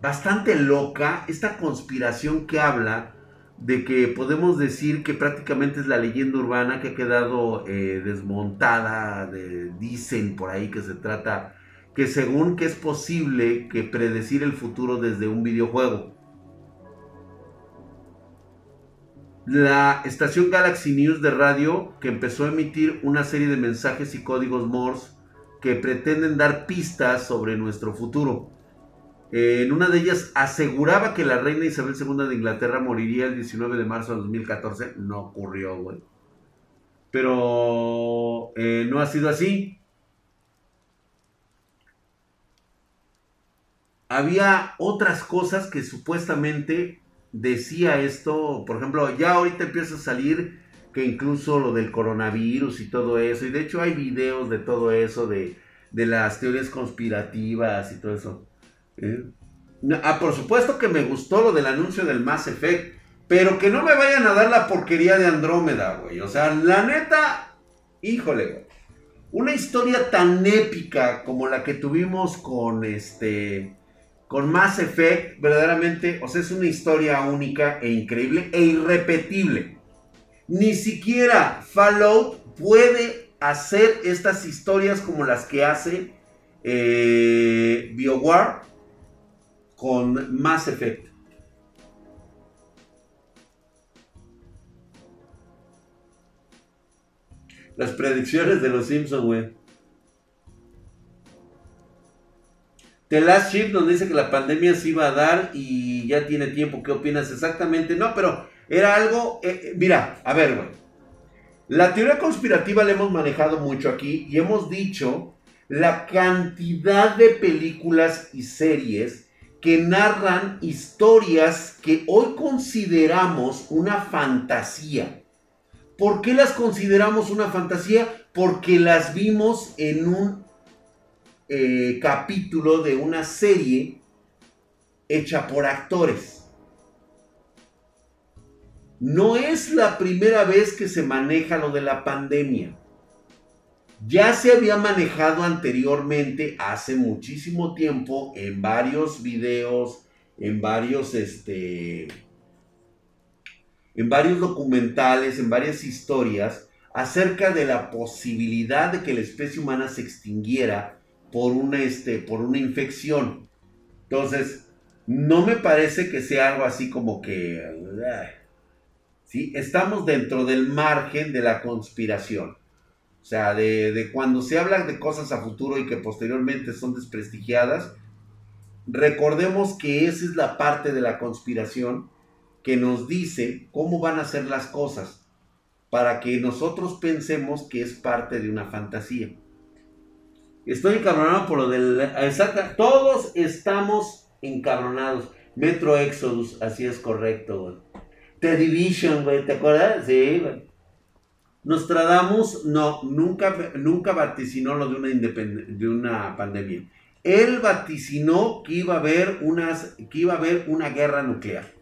bastante loca, esta conspiración que habla de que podemos decir que prácticamente es la leyenda urbana que ha quedado eh, desmontada, dicen por ahí que se trata, que según que es posible que predecir el futuro desde un videojuego. La estación Galaxy News de radio que empezó a emitir una serie de mensajes y códigos Morse que pretenden dar pistas sobre nuestro futuro. En una de ellas aseguraba que la reina Isabel II de Inglaterra moriría el 19 de marzo de 2014. No ocurrió, güey. Pero eh, no ha sido así. Había otras cosas que supuestamente decía esto, por ejemplo, ya ahorita empieza a salir que incluso lo del coronavirus y todo eso, y de hecho hay videos de todo eso, de, las teorías conspirativas y todo eso. ¿eh? Ah, por supuesto que me gustó lo del anuncio del Mass Effect, pero que no me vayan a dar la porquería de Andrómeda, güey. O sea, la neta, híjole, güey. Una historia tan épica como la que tuvimos con este con Mass Effect, verdaderamente, o sea, es una historia única e increíble e irrepetible. Ni siquiera Fallout puede hacer estas historias como las que hace eh, BioWare con Mass Effect. Las predicciones de los Simpsons, güey. The Last Ship, donde dice que la pandemia se iba a dar y ya tiene tiempo. ¿Qué opinas exactamente? No, pero era algo. Eh, eh, mira, a ver, güey. La teoría conspirativa la hemos manejado mucho aquí y hemos dicho la cantidad de películas y series que narran historias que hoy consideramos una fantasía. ¿Por qué las consideramos una fantasía? Porque las vimos en un eh, capítulo de una serie hecha por actores. No es la primera vez que se maneja lo de la pandemia. Ya se había manejado anteriormente, hace muchísimo tiempo, en varios videos, en varios, este, en varios documentales, en varias historias, acerca de la posibilidad de que la especie humana se extinguiera por una, este, por una infección. Entonces, no me parece que sea algo así como que... ¿sí? Estamos dentro del margen de la conspiración. O sea, de, de cuando se habla de cosas a futuro y que posteriormente son desprestigiadas, recordemos que esa es la parte de la conspiración que nos dice cómo van a ser las cosas para que nosotros pensemos que es parte de una fantasía. Estoy encabronado por lo del. Exacta. Todos estamos encabronados. Metro Exodus, así es correcto, güey. The Division, güey, ¿te acuerdas? Sí, güey. Nostradamus, no, nunca, nunca vaticinó lo de una, de una pandemia. Él vaticinó que iba a haber, unas, que iba a haber una guerra nuclear.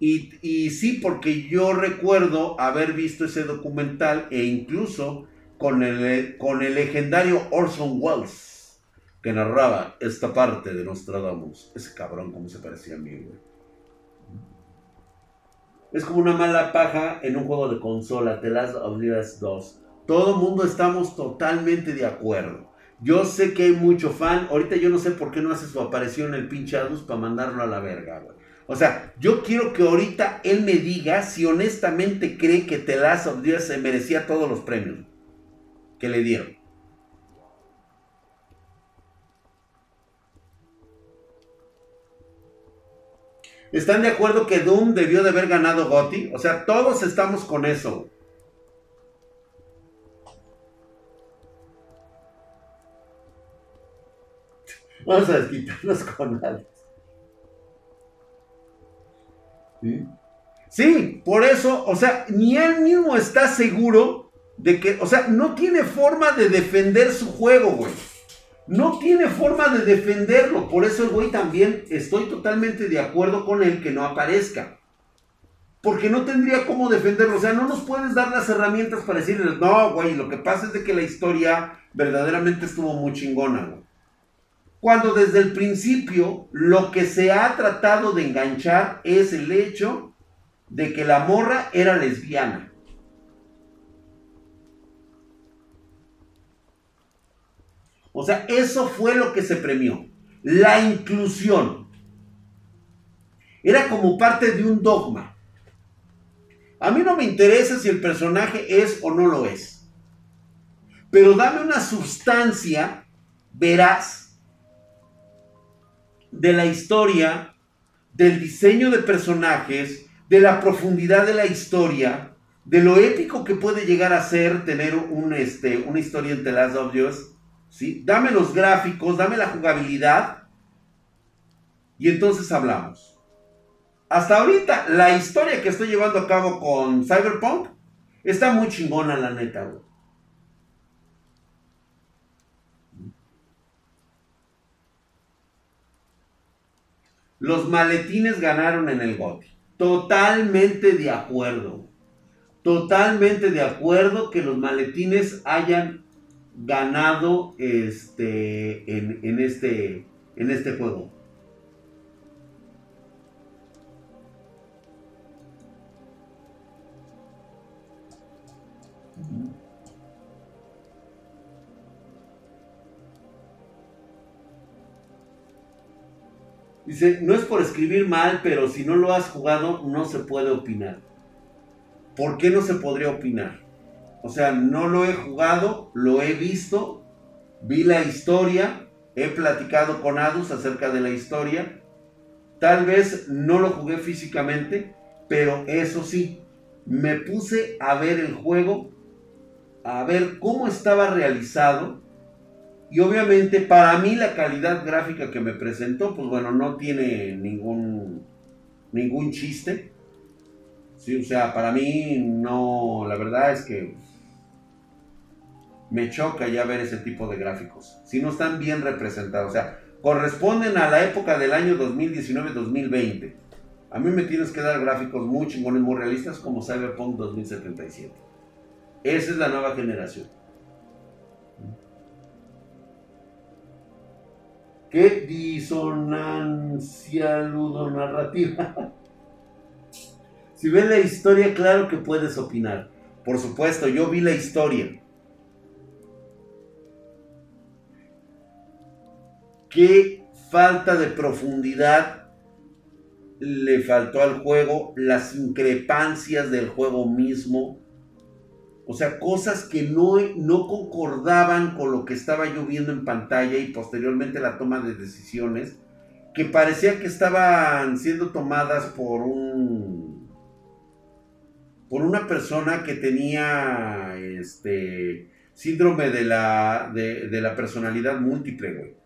Y, y sí, porque yo recuerdo haber visto ese documental e incluso con el, con el legendario Orson Welles, que narraba esta parte de Nostradamus. Ese cabrón, como se parecía a mí, güey. Es como una mala paja en un juego de consola, The Last of Us 2. Todo mundo estamos totalmente de acuerdo. Yo sé que hay mucho fan. Ahorita yo no sé por qué no hace su aparición el pinche Adus para mandarlo a la verga, güey. O sea, yo quiero que ahorita él me diga si honestamente cree que of Us se merecía todos los premios le dieron. ¿Están de acuerdo que Doom debió de haber ganado Gotti? O sea, todos estamos con eso. Vamos a desquitarnos con Alex. ¿Sí? ¿Sí? por eso, o sea, ni él mismo está seguro de que, o sea, no tiene forma de defender su juego, güey. No tiene forma de defenderlo. Por eso el güey también estoy totalmente de acuerdo con él que no aparezca. Porque no tendría cómo defenderlo. O sea, no nos puedes dar las herramientas para decirles, no, güey, lo que pasa es de que la historia verdaderamente estuvo muy chingona, güey. Cuando desde el principio lo que se ha tratado de enganchar es el hecho de que la morra era lesbiana. O sea, eso fue lo que se premió. La inclusión. Era como parte de un dogma. A mí no me interesa si el personaje es o no lo es. Pero dame una sustancia veraz de la historia, del diseño de personajes, de la profundidad de la historia, de lo épico que puede llegar a ser tener este, una historia en The Last. ¿Sí? Dame los gráficos, dame la jugabilidad y entonces hablamos. Hasta ahorita, la historia que estoy llevando a cabo con Cyberpunk está muy chingona, la neta, Los maletines ganaron en el GOTI. Totalmente de acuerdo. Totalmente de acuerdo que los maletines hayan ganado este, en, este, en este juego. Dice, no es por escribir mal, pero si no lo has jugado, no se puede opinar. ¿Por qué no se podría opinar? O sea, no lo he jugado, lo he visto, vi la historia, he platicado con Adus acerca de la historia. Tal vez no lo jugué físicamente, pero eso sí, me puse a ver el juego, a ver cómo estaba realizado y obviamente para mí la calidad gráfica que me presentó, pues bueno, no tiene ningún, ningún chiste. Sí, o sea, para mí no, la verdad es que me choca ya ver ese tipo de gráficos. Si no están bien representados, o sea, corresponden a la época del año 2019-2020. A mí me tienes que dar gráficos muy chingones, muy realistas como Cyberpunk 2077. Esa es la nueva generación. ¿Qué disonancia ludonarrativa? si ves la historia, claro que puedes opinar. Por supuesto, yo vi la historia. ¿Qué falta de profundidad le faltó al juego? Las increpancias del juego mismo o sea, cosas que no, no concordaban con lo que estaba yo viendo en pantalla y posteriormente la toma de decisiones, que parecía que estaban siendo tomadas por un por una persona que tenía este síndrome de la, de, de la personalidad múltiple, güey.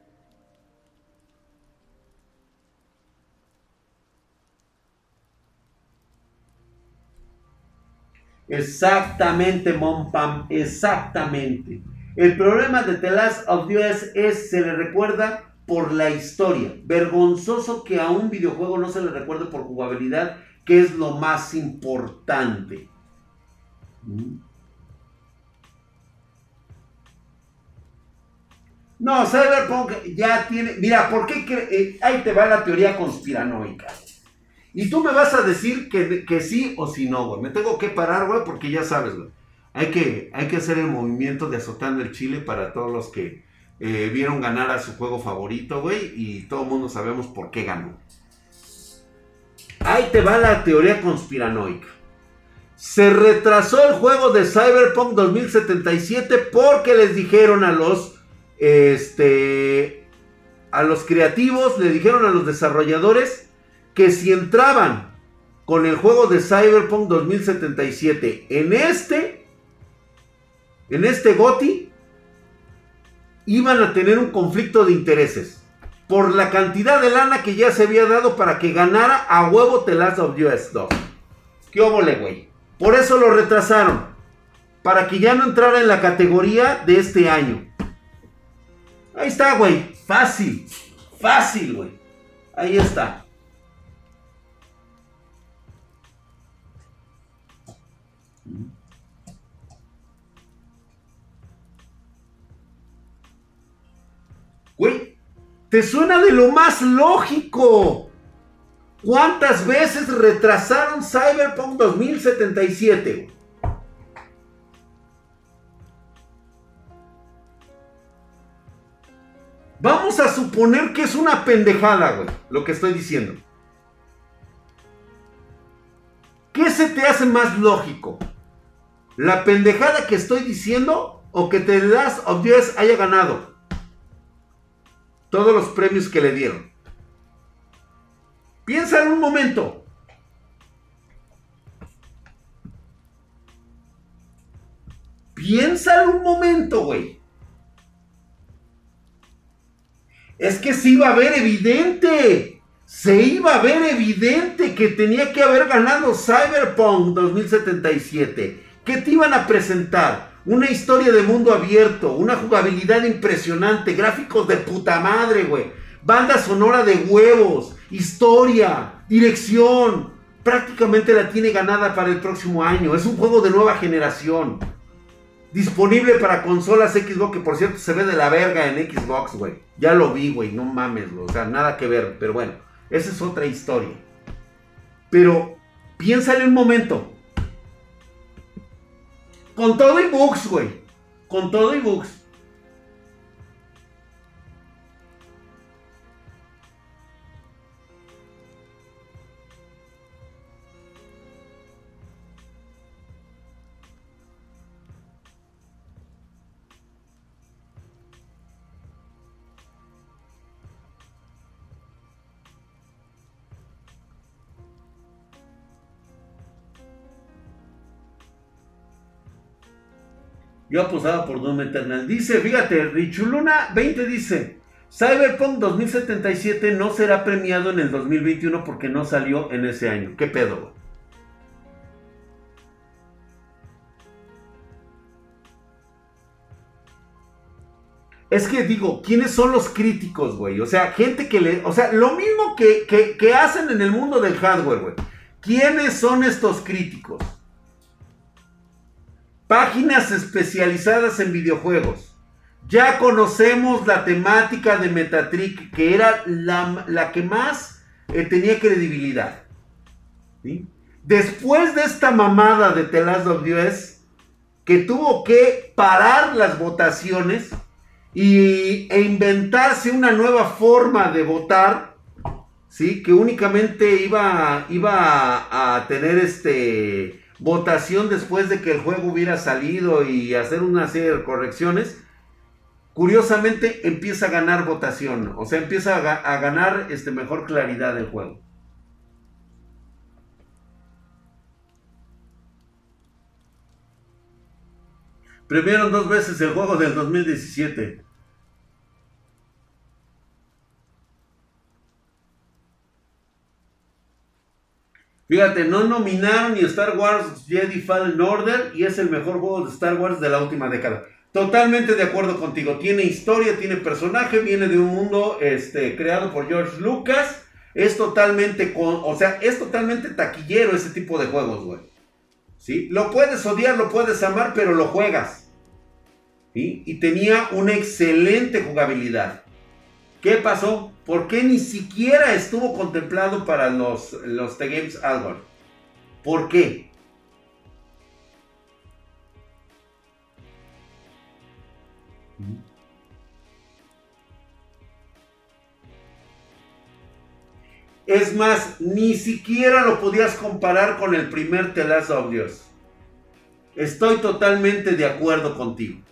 Exactamente, Monpam, exactamente. El problema de The Last of Us es, se le recuerda por la historia. Vergonzoso que a un videojuego no se le recuerde por jugabilidad, que es lo más importante. ¿Mm? No, Cyberpunk ya tiene. Mira, ¿por qué? Eh, ahí te va la teoría conspiranoica. Y tú me vas a decir que, sí o si no, güey. Me tengo que parar, güey, porque ya sabes, güey. Hay que, hay que hacer el movimiento de azotando el chile para todos los que eh, vieron ganar a su juego favorito, güey. Y todo el mundo sabemos por qué ganó. Ahí te va la teoría conspiranoica. Se retrasó el juego de Cyberpunk 2077 porque les dijeron a los este a los creativos, le dijeron a los desarrolladores que si entraban con el juego de Cyberpunk 2077 en este, en este GOTI, iban a tener un conflicto de intereses por la cantidad de lana que ya se había dado para que ganara a huevo The Last of Us 2. ¿Qué óvole, güey? Por eso lo retrasaron. Para que ya no entrara en la categoría de este año. Ahí está, güey. Fácil. Fácil, güey. Ahí está. Güey, te suena de lo más lógico. ¿Cuántas veces retrasaron Cyberpunk 2077? Vamos a suponer que es una pendejada, güey, lo que estoy diciendo. ¿Qué se te hace más lógico? ¿La pendejada que estoy diciendo o que The Last of Us haya ganado todos los premios que le dieron? Piensa en un momento. Piensa en un momento, güey. Es que se iba a ver evidente. Se iba a ver evidente que tenía que haber ganado Cyberpunk 2077. Que te iban a presentar una historia de mundo abierto, una jugabilidad impresionante, gráficos de puta madre, güey. Banda sonora de huevos, historia, dirección. Prácticamente la tiene ganada para el próximo año. Es un juego de nueva generación. Disponible para consolas Xbox, que por cierto se ve de la verga en Xbox, güey. Ya lo vi, güey, no mames. O sea, nada que ver, pero bueno, esa es otra historia. Pero piénsale un momento. Con todo y bugs, güey. Con todo y bugs. Yo apostaba por Doom Eternal. Dice, fíjate, Richuluna 20 dice, Cyberpunk 2077 no será premiado en el 2021 porque no salió en ese año. ¿Qué pedo, Es que digo, ¿quiénes son los críticos, güey? O sea, gente que le... O sea, lo mismo que, que, que hacen en el mundo del hardware, güey. ¿Quiénes son estos críticos? Páginas especializadas en videojuegos. Ya conocemos la temática de Metatrick, que era la, que más eh, tenía credibilidad. Después de esta mamada de The Last of Us, que tuvo que parar las votaciones y, e inventarse una nueva forma de votar, ¿sí? que únicamente iba, iba a tener este votación después de que el juego hubiera salido y hacer una serie de correcciones, curiosamente empieza a ganar votación, o sea, empieza a, ganar este, mejor claridad del juego. Premiaron dos veces el juego del 2017. Fíjate, no nominaron ni Star Wars Jedi Fallen Order y es el mejor juego de Star Wars de la última década. Totalmente de acuerdo contigo. Tiene historia, tiene personaje, viene de un mundo este, creado por George Lucas. Es totalmente, con, o sea, es totalmente taquillero ese tipo de juegos, güey. ¿Sí? Lo puedes odiar, lo puedes amar, pero lo juegas. ¿Sí? Y tenía una excelente jugabilidad. ¿Qué pasó? ¿Por qué ni siquiera estuvo contemplado para los, los The Games Award? ¿Por qué? Es más, ni siquiera lo podías comparar con el primer The Last of Us. Estoy totalmente de acuerdo contigo.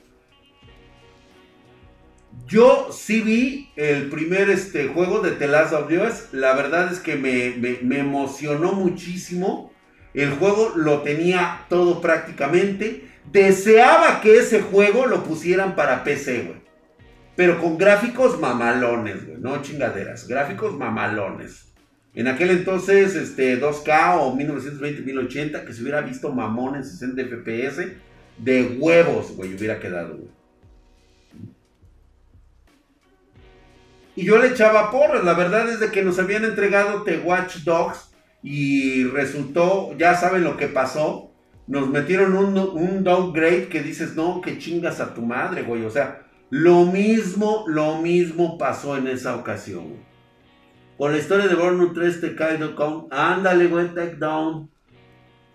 Yo sí vi el primer este, juego de The Last of Us. La verdad es que me, emocionó muchísimo. El juego lo tenía todo prácticamente. Deseaba que ese juego lo pusieran para PC, güey. Pero con gráficos mamalones, güey. No chingaderas. Gráficos mamalones. En aquel entonces, este 2K o 1920-1080, que se hubiera visto mamón en 60 FPS, de huevos, güey, hubiera quedado, güey. Y yo le echaba porras. La verdad es de que nos habían entregado The Watch Dogs y resultó, ya saben lo que pasó. Nos metieron un, un downgrade que dices, no, que chingas a tu madre, güey. O sea, Lo mismo, lo mismo pasó en esa ocasión. Con la historia de Burnout 3 te cae con ándale, güey, take down.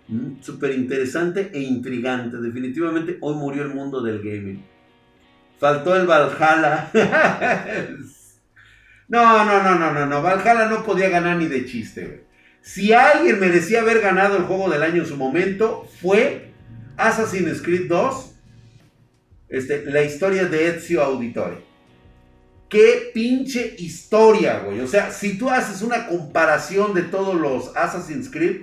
Mm, Súper interesante e intrigante. Definitivamente hoy murió el mundo del gaming. Faltó el Valhalla. no, no, no, no, no, no. Valhalla no podía ganar ni de chiste, güey. Si alguien merecía haber ganado el juego del año en su momento, fue Assassin's Creed 2, este, la historia de Ezio Auditore. Qué pinche historia, güey. O sea, si tú haces una comparación de todos los Assassin's Creed,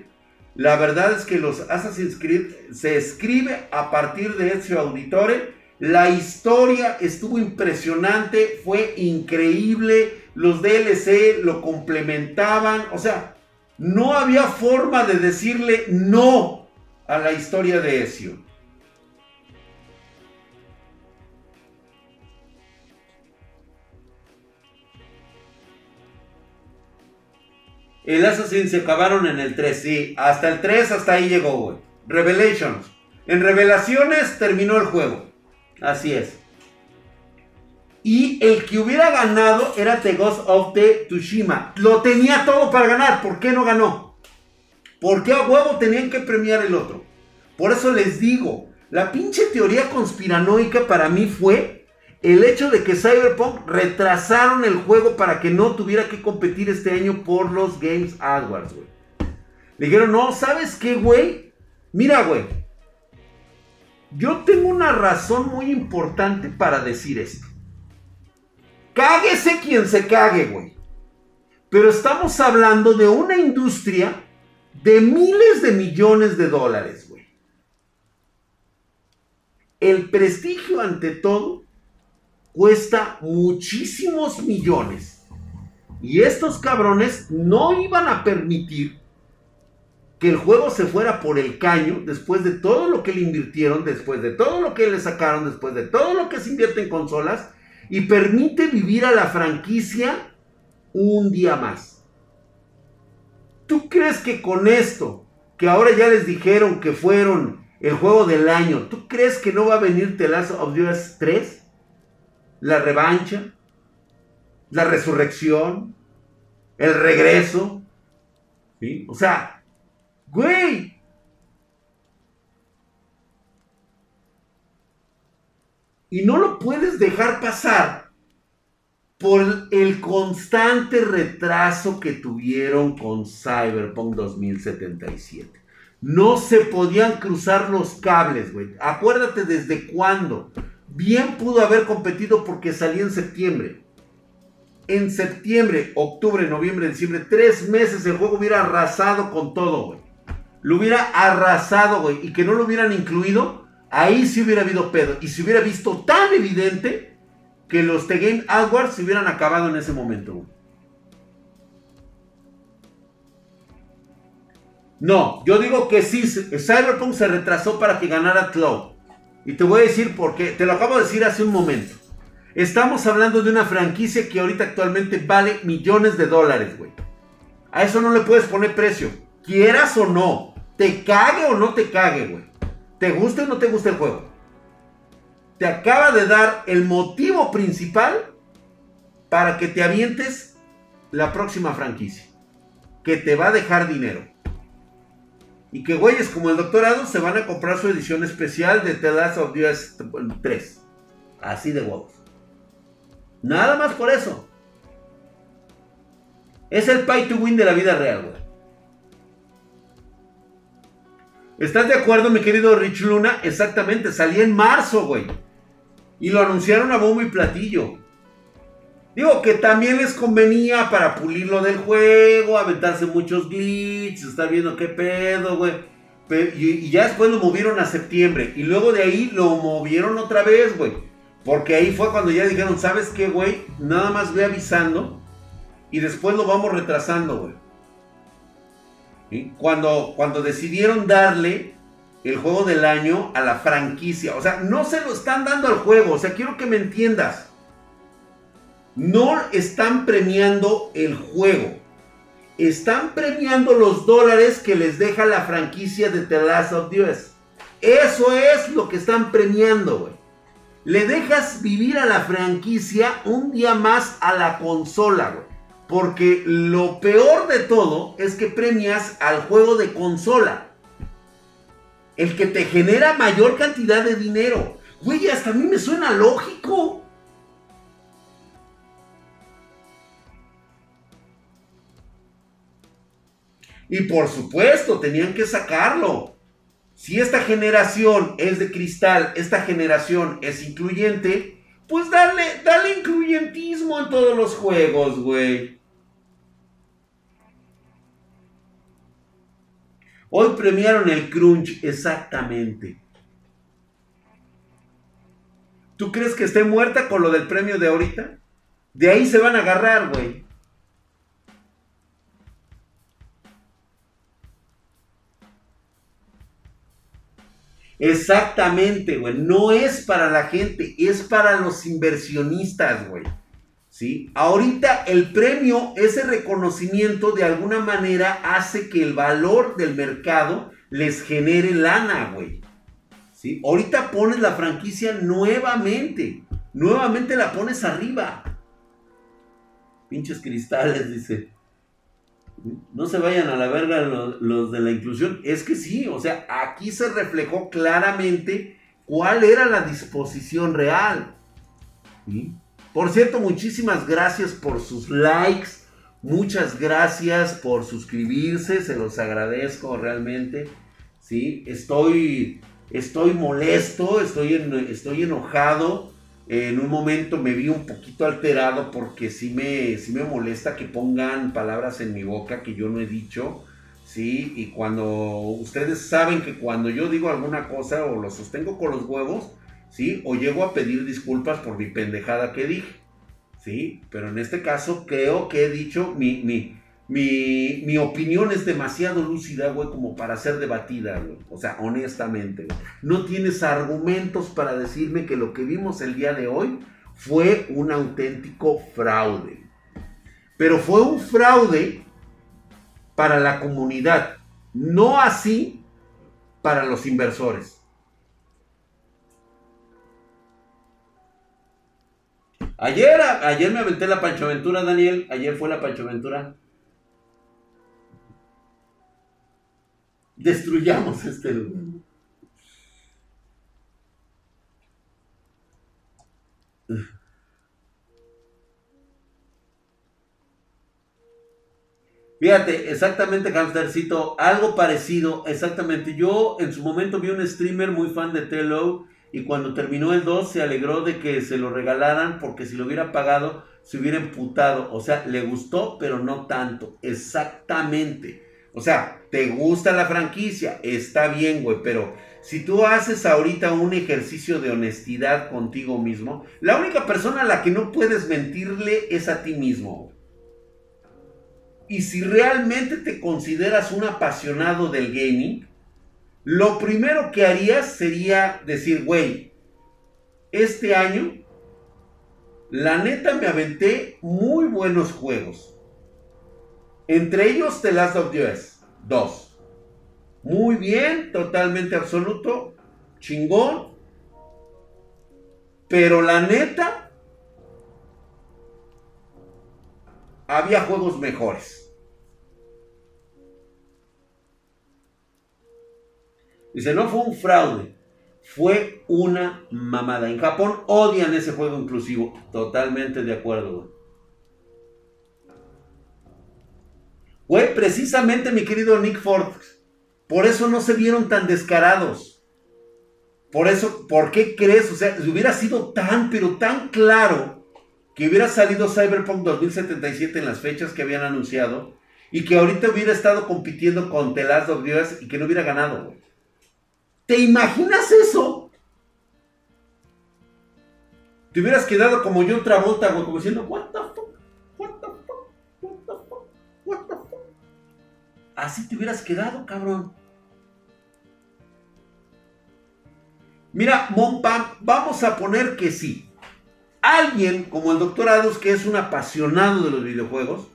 la verdad es que los Assassin's Creed se escribe a partir de Ezio Auditore. La historia estuvo impresionante, fue increíble. Los DLC lo complementaban. O sea, no había forma de decirle no a la historia de Ezio. El Assassin se acabaron en el 3, sí. Hasta el 3, hasta ahí llegó, güey. Revelations. En Revelaciones terminó el juego. Así es. Y el que hubiera ganado era The Ghost of the Tsushima. Lo tenía todo para ganar. ¿Por qué no ganó? ¿Por qué a huevo tenían que premiar el otro? Por eso les digo, la pinche teoría conspiranoica para mí fue el hecho de que Cyberpunk retrasaron el juego para que no tuviera que competir este año por los Games Awards, güey. Le dijeron, no, ¿sabes qué, güey? Mira, güey. Yo tengo una razón muy importante para decir esto. Cáguese quien se cague, güey. Pero estamos hablando de una industria de miles de millones de dólares, güey. El prestigio ante todo cuesta muchísimos millones. Y estos cabrones no iban a permitir que el juego se fuera por el caño después de todo lo que le invirtieron, después de todo lo que le sacaron, después de todo lo que se invierte en consolas y permite vivir a la franquicia un día más. ¿Tú crees que con esto, que ahora ya les dijeron que fueron el juego del año, ¿tú crees que no va a venir The Last of Us 3? La revancha, la resurrección, el regreso. ¿Sí? O sea, güey, Y no lo puedes dejar pasar por el constante retraso que tuvieron con Cyberpunk 2077. No se podían cruzar los cables, güey. Acuérdate desde cuándo. Bien pudo haber competido porque salía en septiembre. En septiembre, octubre, noviembre, diciembre, tres meses el juego hubiera arrasado con todo, güey. Lo hubiera arrasado, güey. Y que no lo hubieran incluido Ahí sí hubiera habido pedo. Y se hubiera visto tan evidente que los The Game Awards se hubieran acabado en ese momento. No, yo digo que sí, Cyberpunk se retrasó para que ganara Cloud. Y te voy a decir por qué. Te lo acabo de decir hace un momento. Estamos hablando de una franquicia que ahorita actualmente vale millones de dólares, güey. A eso no le puedes poner precio. Quieras o no. Te cague o no te cague, güey. ¿Te gusta o no te gusta el juego? Te acaba de dar el motivo principal para que te avientes la próxima franquicia. Que te va a dejar dinero. Y que güeyes como el doctorado se van a comprar su edición especial de The Last of Us 3. Así de huevos. Nada más por eso. Es el pay to win de la vida real, güey. ¿Estás de acuerdo, mi querido Rich Luna? Exactamente, salía en marzo, güey. Y lo anunciaron a bombo y platillo. Digo que también les convenía para pulirlo del juego, aventarse muchos glitches, estar viendo qué pedo, güey. Y, ya después lo movieron a septiembre. Y luego de ahí lo movieron otra vez, güey. Porque ahí fue cuando ya dijeron, ¿sabes qué, güey? Nada más ve avisando. Y después lo vamos retrasando, güey. Cuando, cuando decidieron darle el juego del año a la franquicia. O sea, no se lo están dando al juego. O sea, quiero que me entiendas. No están premiando el juego. Están premiando los dólares que les deja la franquicia de The Last of Us. Eso es lo que están premiando, güey. le dejas vivir a la franquicia un día más a la consola, güey. Porque lo peor de todo es que premias al juego de consola. El que te genera mayor cantidad de dinero. Güey, hasta a mí me suena lógico. Y por supuesto, tenían que sacarlo. Si esta generación es de cristal, esta generación es incluyente, pues dale, dale incluyentismo en todos los juegos, güey. Hoy premiaron el crunch, exactamente. ¿Tú crees que esté muerta con lo del premio de ahorita? De ahí se van a agarrar, güey. Exactamente, güey. No es para la gente, es para los inversionistas, güey. ¿Sí? Ahorita el premio, ese reconocimiento de alguna manera hace que el valor del mercado les genere lana, güey. ¿Sí? Ahorita pones la franquicia nuevamente. Nuevamente la pones arriba. Pinches cristales, dice. No se vayan a la verga los, de la inclusión. Es que sí, o sea, aquí se reflejó claramente cuál era la disposición real. Por cierto, muchísimas gracias por sus likes. Muchas gracias por suscribirse. Se los agradezco realmente. ¿sí? Estoy, estoy molesto, estoy, estoy enojado en un momento me vi un poquito alterado porque sí me, sí me molesta que pongan palabras en mi boca que yo no he dicho, ¿sí? Y cuando ustedes saben que cuando yo digo alguna cosa o lo sostengo con los huevos, ¿sí? O llego a pedir disculpas por mi pendejada que dije, ¿sí? Pero en este caso creo que he dicho mi, mi, mi, opinión es demasiado lúcida, güey, como para ser debatida. O sea, honestamente. No tienes argumentos para decirme que lo que vimos el día de hoy fue un auténtico fraude. Pero fue un fraude para la comunidad, no así para los inversores. Ayer, ayer me aventé la Pancho Aventura, Daniel. Ayer fue la Pancho Aventura. destruyamos este lugar. Fíjate, exactamente, Hamstercito, algo parecido, exactamente. Yo en su momento vi un streamer muy fan de Telo y cuando terminó el 2 se alegró de que se lo regalaran porque si lo hubiera pagado se hubiera emputado. O sea, le gustó, pero no tanto. Exactamente. O sea, te gusta la franquicia, está bien, güey, pero si tú haces ahorita un ejercicio de honestidad contigo mismo, la única persona a la que no puedes mentirle es a ti mismo. Y si realmente te consideras un apasionado del gaming, lo primero que harías sería decir, güey, este año, la neta me aventé muy buenos juegos. Entre ellos The Last of Us 2. Muy bien, totalmente absoluto, chingón. Pero la neta, había juegos mejores. Dice, no fue un fraude, fue una mamada. En Japón odian ese juego inclusivo. Totalmente de acuerdo. Güey, precisamente mi querido Nick Ford, por eso no se vieron tan descarados. Por eso, ¿por qué crees? O sea, si hubiera sido tan, pero tan claro que hubiera salido Cyberpunk 2077 en las fechas que habían anunciado y que ahorita hubiera estado compitiendo con The Last of Us y que no hubiera ganado, güey. ¿Te imaginas eso? Te hubieras quedado como yo otra vuelta, güey, como diciendo, what the fuck, what the fuck, what the fuck, what the fuck. Así te hubieras quedado, cabrón. Mira, Monpam, vamos a poner que sí. Alguien como el doctor Ados, que es un apasionado de los videojuegos,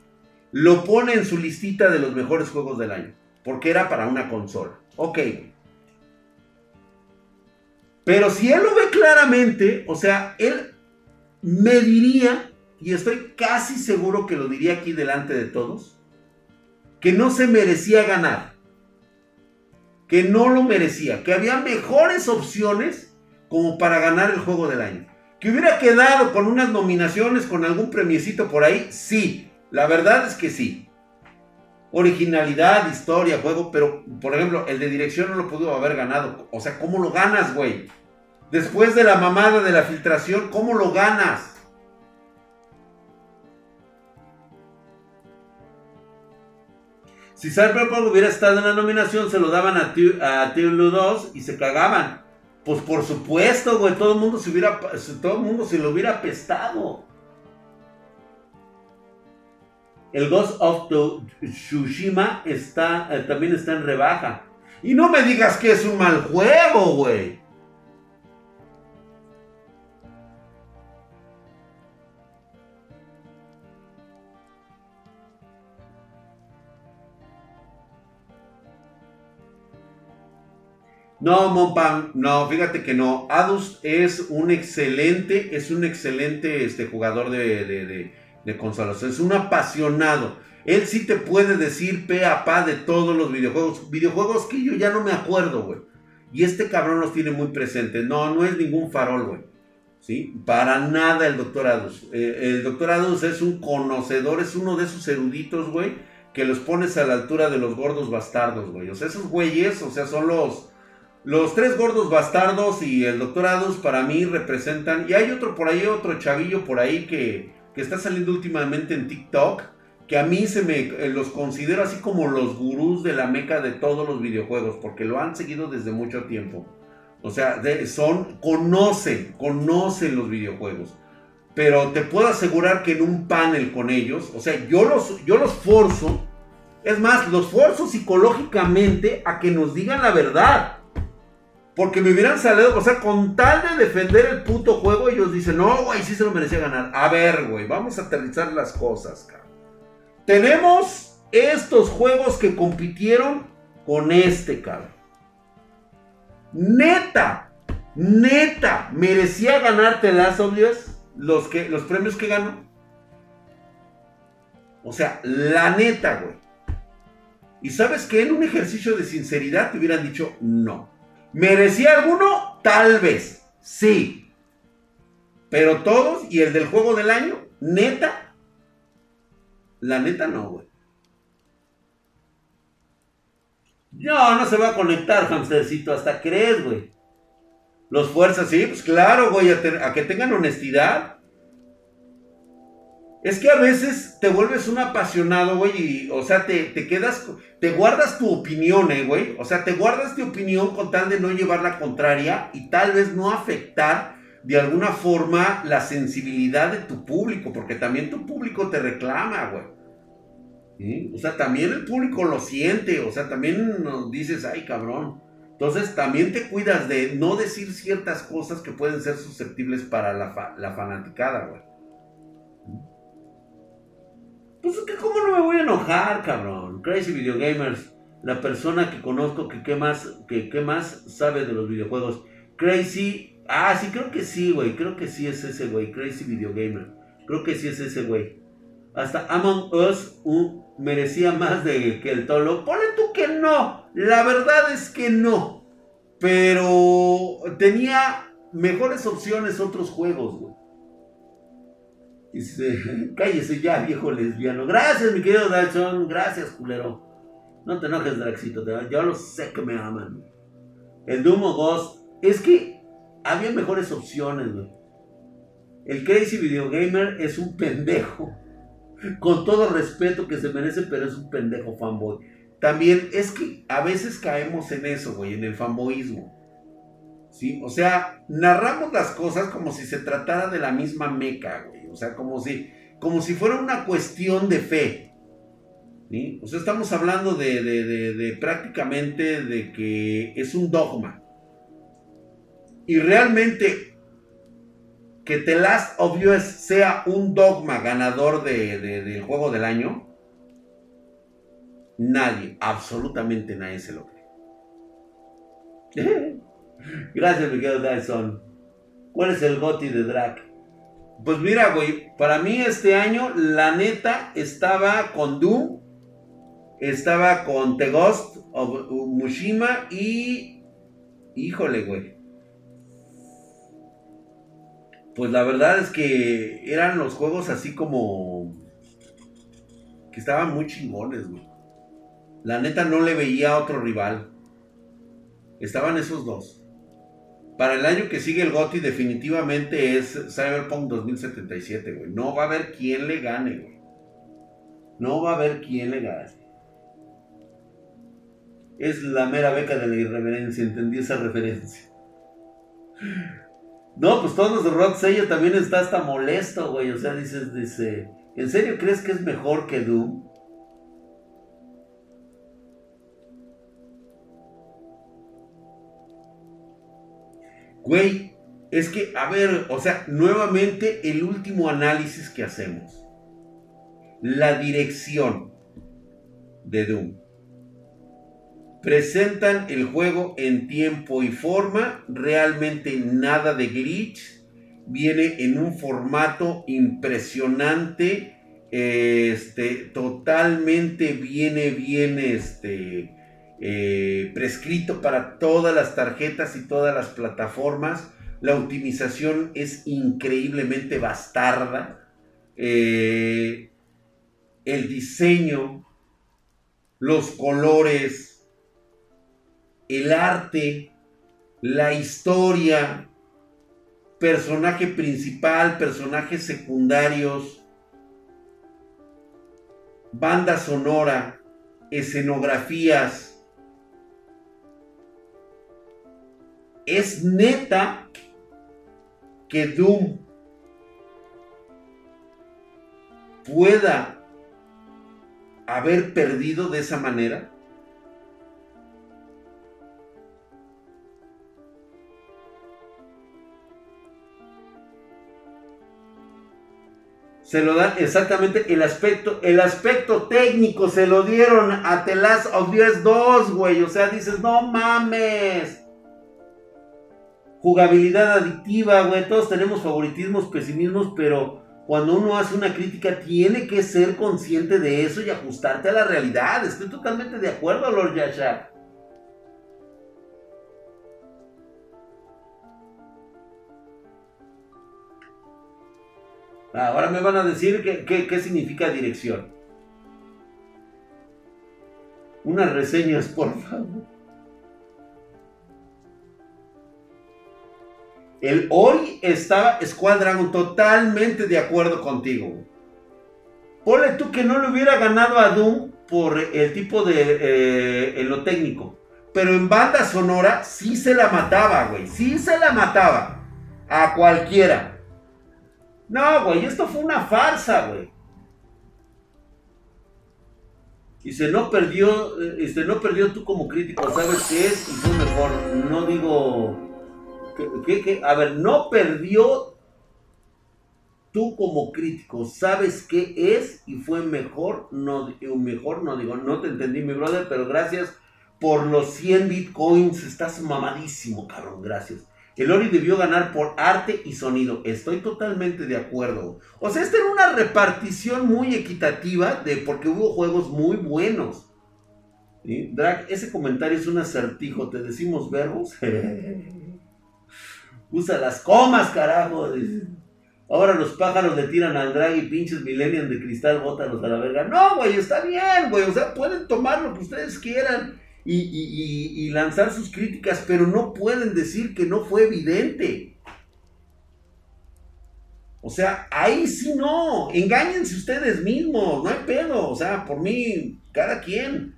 lo pone en su listita de los mejores juegos del año. Porque era para una consola. Ok. Pero si él lo ve claramente, o sea, él me diría, y estoy casi seguro que lo diría aquí delante de todos, que no se merecía ganar. Que no lo merecía. Que había mejores opciones como para ganar el juego del año. Que hubiera quedado con unas nominaciones, con algún premiecito por ahí, sí. La verdad es que sí. Originalidad, historia, juego, pero por ejemplo, el de dirección no lo pudo haber ganado. O sea, ¿cómo lo ganas, güey? Después de la mamada de la filtración, ¿cómo lo ganas? Si Cyberpunk hubiera estado en la nominación, se lo daban a, a 2 y se cagaban. Pues por supuesto, güey, todo el mundo se hubiera, todo el mundo se lo hubiera apestado. El Ghost of Tsushima está, eh, también está en rebaja. Y no me digas que es un mal juego, güey. No, Monpan, no, fíjate que no. Adus es un excelente, es un excelente este, jugador de, de, consolas. Es un apasionado. Él sí te puede decir pe a pa de todos los videojuegos. Videojuegos que yo ya no me acuerdo, güey. Y este cabrón los tiene muy presentes. No, no es ningún farol, güey. ¿Sí? Para nada el doctor Adus. Eh, el doctor Adus es un conocedor, es uno de esos eruditos, güey, que los pones a la altura de los gordos bastardos, güey. O sea, esos güeyes, o sea, son los los tres gordos bastardos y el doctor Adus para mí representan. Y hay otro por ahí, otro chavillo por ahí que, está saliendo últimamente en TikTok. Que a mí se me eh, los considero así como los gurús de la meca de todos los videojuegos. Porque lo han seguido desde mucho tiempo. O sea, son, conocen, conocen los videojuegos. Pero te puedo asegurar que en un panel con ellos, o sea, yo los, yo los forzo. Es más, los forzo psicológicamente a que nos digan la verdad. Porque me hubieran salido, o sea, con tal de defender el puto juego, ellos dicen, no, güey, sí se lo merecía ganar. A ver, güey, vamos a aterrizar las cosas, cabrón. Tenemos estos juegos que compitieron con este, cabrón. Neta, neta, merecía ganarte las obvias los, que, los premios que ganó. O sea, la neta, güey. Y sabes que en un ejercicio de sinceridad te hubieran dicho no. ¿Merecía alguno? Tal vez, sí. Pero todos y el del juego del año, neta. La neta no, güey. No, no se va a conectar, hamstercito, hasta crees, güey. Los fuerzas, sí, pues claro, güey, a que tengan honestidad. Es que a veces te vuelves un apasionado, güey, y, o sea, te, te, quedas, te guardas tu opinión, eh, güey. O sea, te guardas tu opinión con tal de no llevar la contraria y tal vez no afectar de alguna forma la sensibilidad de tu público, porque también tu público te reclama, güey. O sea, también el público lo siente, o sea, también nos dices, ay, cabrón. Entonces, también te cuidas de no decir ciertas cosas que pueden ser susceptibles para la, la fanaticada, güey. Pues que cómo no me voy a enojar, cabrón. Crazy Video Gamers, la persona que conozco que qué más, que qué más sabe de los videojuegos. Crazy, ah, sí, creo que sí, güey. Creo que sí es ese güey. Crazy Video Gamer. Creo que sí es ese güey. Hasta Among Us merecía más de que el Tolo. Pone tú que no. La verdad es que no. Pero tenía mejores opciones otros juegos, güey. Dice, cállese ya, viejo lesbiano. Gracias, mi querido Dalson. Gracias, culero. No te enojes, Draxito. Yo lo sé que me aman. El Dumo Ghost. Es que había mejores opciones, güey. El Crazy Video Gamer es un pendejo. Con todo respeto que se merece, pero es un pendejo fanboy. También es que a veces caemos en eso, güey, en el fanboyismo. ¿Sí? O sea, narramos las cosas como si se tratara de la misma meca, güey. O sea, como si, como si fuera una cuestión de fe. O sea, estamos hablando de, prácticamente de que es un dogma. Y realmente que The Last of Us sea un dogma ganador del juego del año, nadie, absolutamente nadie se lo cree. Gracias, Miguel Dyson. ¿Cuál es el goti de Drac? Pues mira, güey, para mí este año, la neta, estaba con Doom, estaba con The Ghost of Mushima y. Híjole, güey. Pues la verdad es que eran los juegos así como. que estaban muy chingones, güey. La neta no le veía a otro rival. Estaban esos dos. Para el año que sigue el GOTI definitivamente es Cyberpunk 2077, güey. No va a haber quien le gane, güey. No va a haber quien le gane. Es la mera beca de la irreverencia, entendí esa referencia. No, pues todos los de Rod también está hasta molesto, güey. O sea, dices, dice, ¿en serio crees que es mejor que Doom? Güey, es que, a ver, o sea, nuevamente el último análisis que hacemos. La dirección de Doom. Presentan el juego en tiempo y forma, realmente nada de glitch. Viene en un formato impresionante. Este, totalmente viene bien este, eh, prescrito para todas las tarjetas y todas las plataformas. La optimización es increíblemente bastarda. Eh, el diseño, los colores, el arte, la historia, personaje principal, personajes secundarios, banda sonora, escenografías, es neta que Doom pueda haber perdido de esa manera? Se lo dan exactamente el aspecto, el aspecto técnico se lo dieron a The Last of Us 2, güey. O sea, dices, no mames jugabilidad adictiva, güey. Todos tenemos favoritismos, pesimismos, pero cuando uno hace una crítica tiene que ser consciente de eso y ajustarte a la realidad. Estoy totalmente de acuerdo, Lord Yasha. Ahora me van a decir qué significa dirección. Unas reseñas, por favor. El hoy estaba Squad Dragon totalmente de acuerdo contigo. Ponle tú que no le hubiera ganado a Doom por el tipo de eh, en lo técnico. Pero en banda sonora sí se la mataba, güey. Sí se la mataba. A cualquiera. No, güey, esto fue una farsa, güey. Dice, no perdió, este, no perdió tú como crítico, ¿sabes qué es? Y fue mejor. No digo a ver, no perdió tú como crítico, sabes qué es y fue mejor, no, mejor no digo, no te entendí mi brother, pero gracias por los 100 bitcoins, estás mamadísimo, cabrón, gracias. El Ori debió ganar por arte y sonido. Estoy totalmente de acuerdo. O sea, esta era una repartición muy equitativa de porque hubo juegos muy buenos. Drag, ese comentario es un acertijo. ¿Te decimos verbos? Usa las comas, carajo. Ahora los pájaros le tiran al drag y pinches millennials de cristal, bótalos a la verga. No, güey, está bien, güey. O sea, pueden tomar lo que ustedes quieran y, lanzar sus críticas, pero no pueden decir que no fue evidente. O sea, ahí sí no. Engáñense ustedes mismos, no hay pedo. O sea, por mí, cada quien.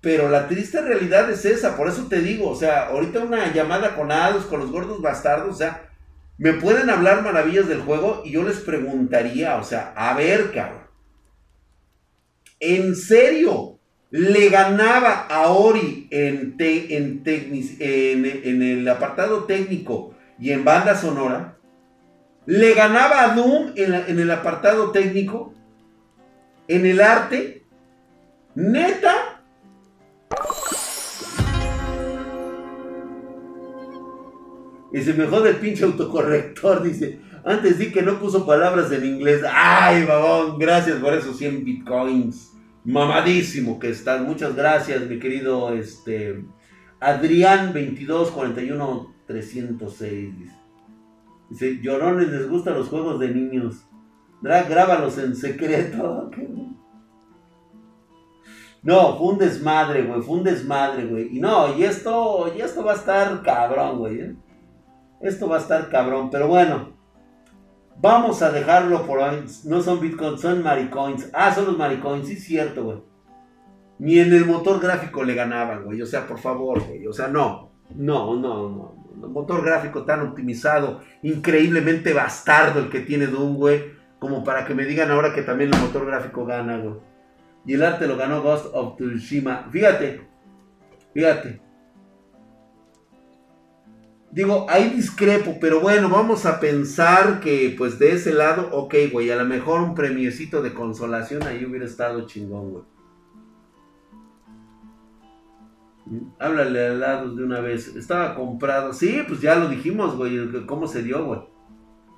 Pero la triste realidad es esa, por eso te digo, o sea, ahorita una llamada con Ados, con los gordos bastardos, o sea, me pueden hablar maravillas del juego y yo les preguntaría, o sea, a ver, cabrón, ¿en serio le ganaba a Ori en, en, en, el apartado técnico y en banda sonora? ¿Le ganaba a Doom en, en el apartado técnico? ¿En el arte? ¿Neta? Y se me jode el pinche autocorrector, dice. Antes di que no puso palabras en inglés. Ay, babón, gracias por esos 100 bitcoins. Mamadísimo que estás. Muchas gracias, mi querido este, Adrián 2241 306. Dice, llorones, les gustan los juegos de niños. Grábalos en secreto. No, fue un desmadre, güey. Fue un desmadre, güey. Y no, y esto, y esto va a estar cabrón, güey. ¿eh? Esto va a estar cabrón. Pero bueno, vamos a dejarlo por hoy. No son bitcoins, son maricoins. Ah, son los maricoins, sí, es cierto, güey. Ni en el motor gráfico le ganaban, güey. O sea, por favor, güey. O sea, no. No, no, no. Motor gráfico tan optimizado, increíblemente bastardo el que tiene Doom, güey como para que me digan ahora que también el motor gráfico gana, güey. Y el arte lo ganó Ghost of Tsushima. Fíjate, fíjate. Digo, ahí discrepo, pero bueno, vamos a pensar que pues de ese lado, ok, güey, a lo mejor un premiecito de consolación ahí hubiera estado chingón, güey. ¿Mm? Háblale al lado de una vez. Estaba comprado. Sí, pues ya lo dijimos, güey. ¿Cómo se dio, güey?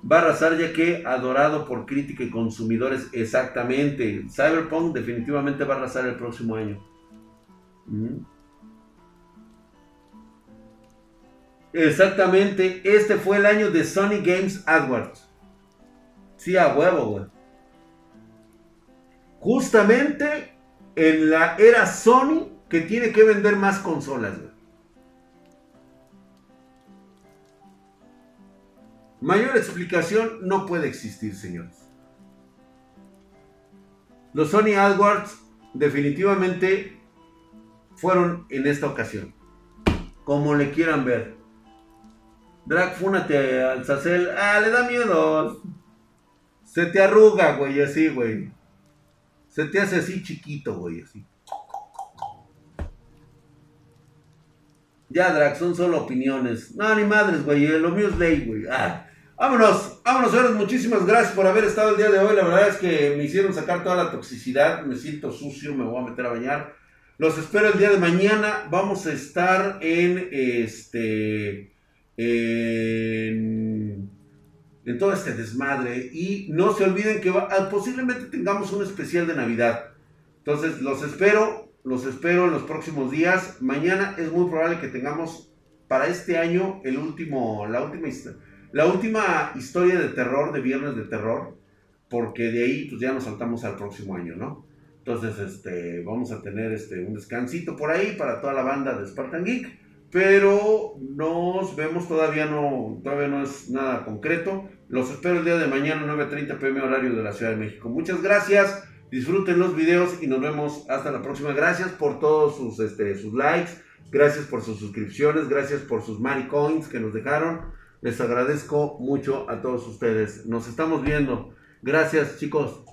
va a arrasar ya que adorado por crítica y consumidores. Exactamente. Cyberpunk definitivamente va a arrasar el próximo año. Exactamente. Este fue el año de Sony Games AdWords. Sí, a huevo. Justamente en la era Sony que tiene que vender más consolas. Mayor explicación no puede existir, señores. Los Sony AdWords definitivamente fueron en esta ocasión. Como le quieran ver. Drag, fúnate al Sacel. Ah, le da miedo. Se te arruga, güey, así, güey. Se te hace así chiquito, güey, así. Ya, Drag, son solo opiniones. No, ni madres, güey. Lo mío es ley, güey. Ah. Vámonos, vámonos, señores. Muchísimas gracias por haber estado el día de hoy. La verdad es que me hicieron sacar toda la toxicidad. Me siento sucio, me voy a meter a bañar. Los espero el día de mañana. Vamos a estar en este. En, todo este desmadre. Y no se olviden que ah, posiblemente tengamos un especial de Navidad. Entonces, los espero. Los espero en los próximos días. Mañana es muy probable que tengamos para este año el último, la última la última historia de terror, de Viernes de Terror, porque de ahí pues ya nos saltamos al próximo año, ¿no? Entonces, este, vamos a tener este, un descansito por ahí para toda la banda de Spartan Geek, pero nos vemos todavía no, todavía no es nada concreto. Los espero el día de mañana, 9.30 pm horario de la Ciudad de México. Muchas gracias, disfruten los videos y nos vemos hasta la próxima. Gracias por todos sus, este, sus likes, gracias por sus suscripciones, gracias por sus Coins que nos dejaron. Les agradezco mucho a todos ustedes. Nos estamos viendo. Gracias chicos.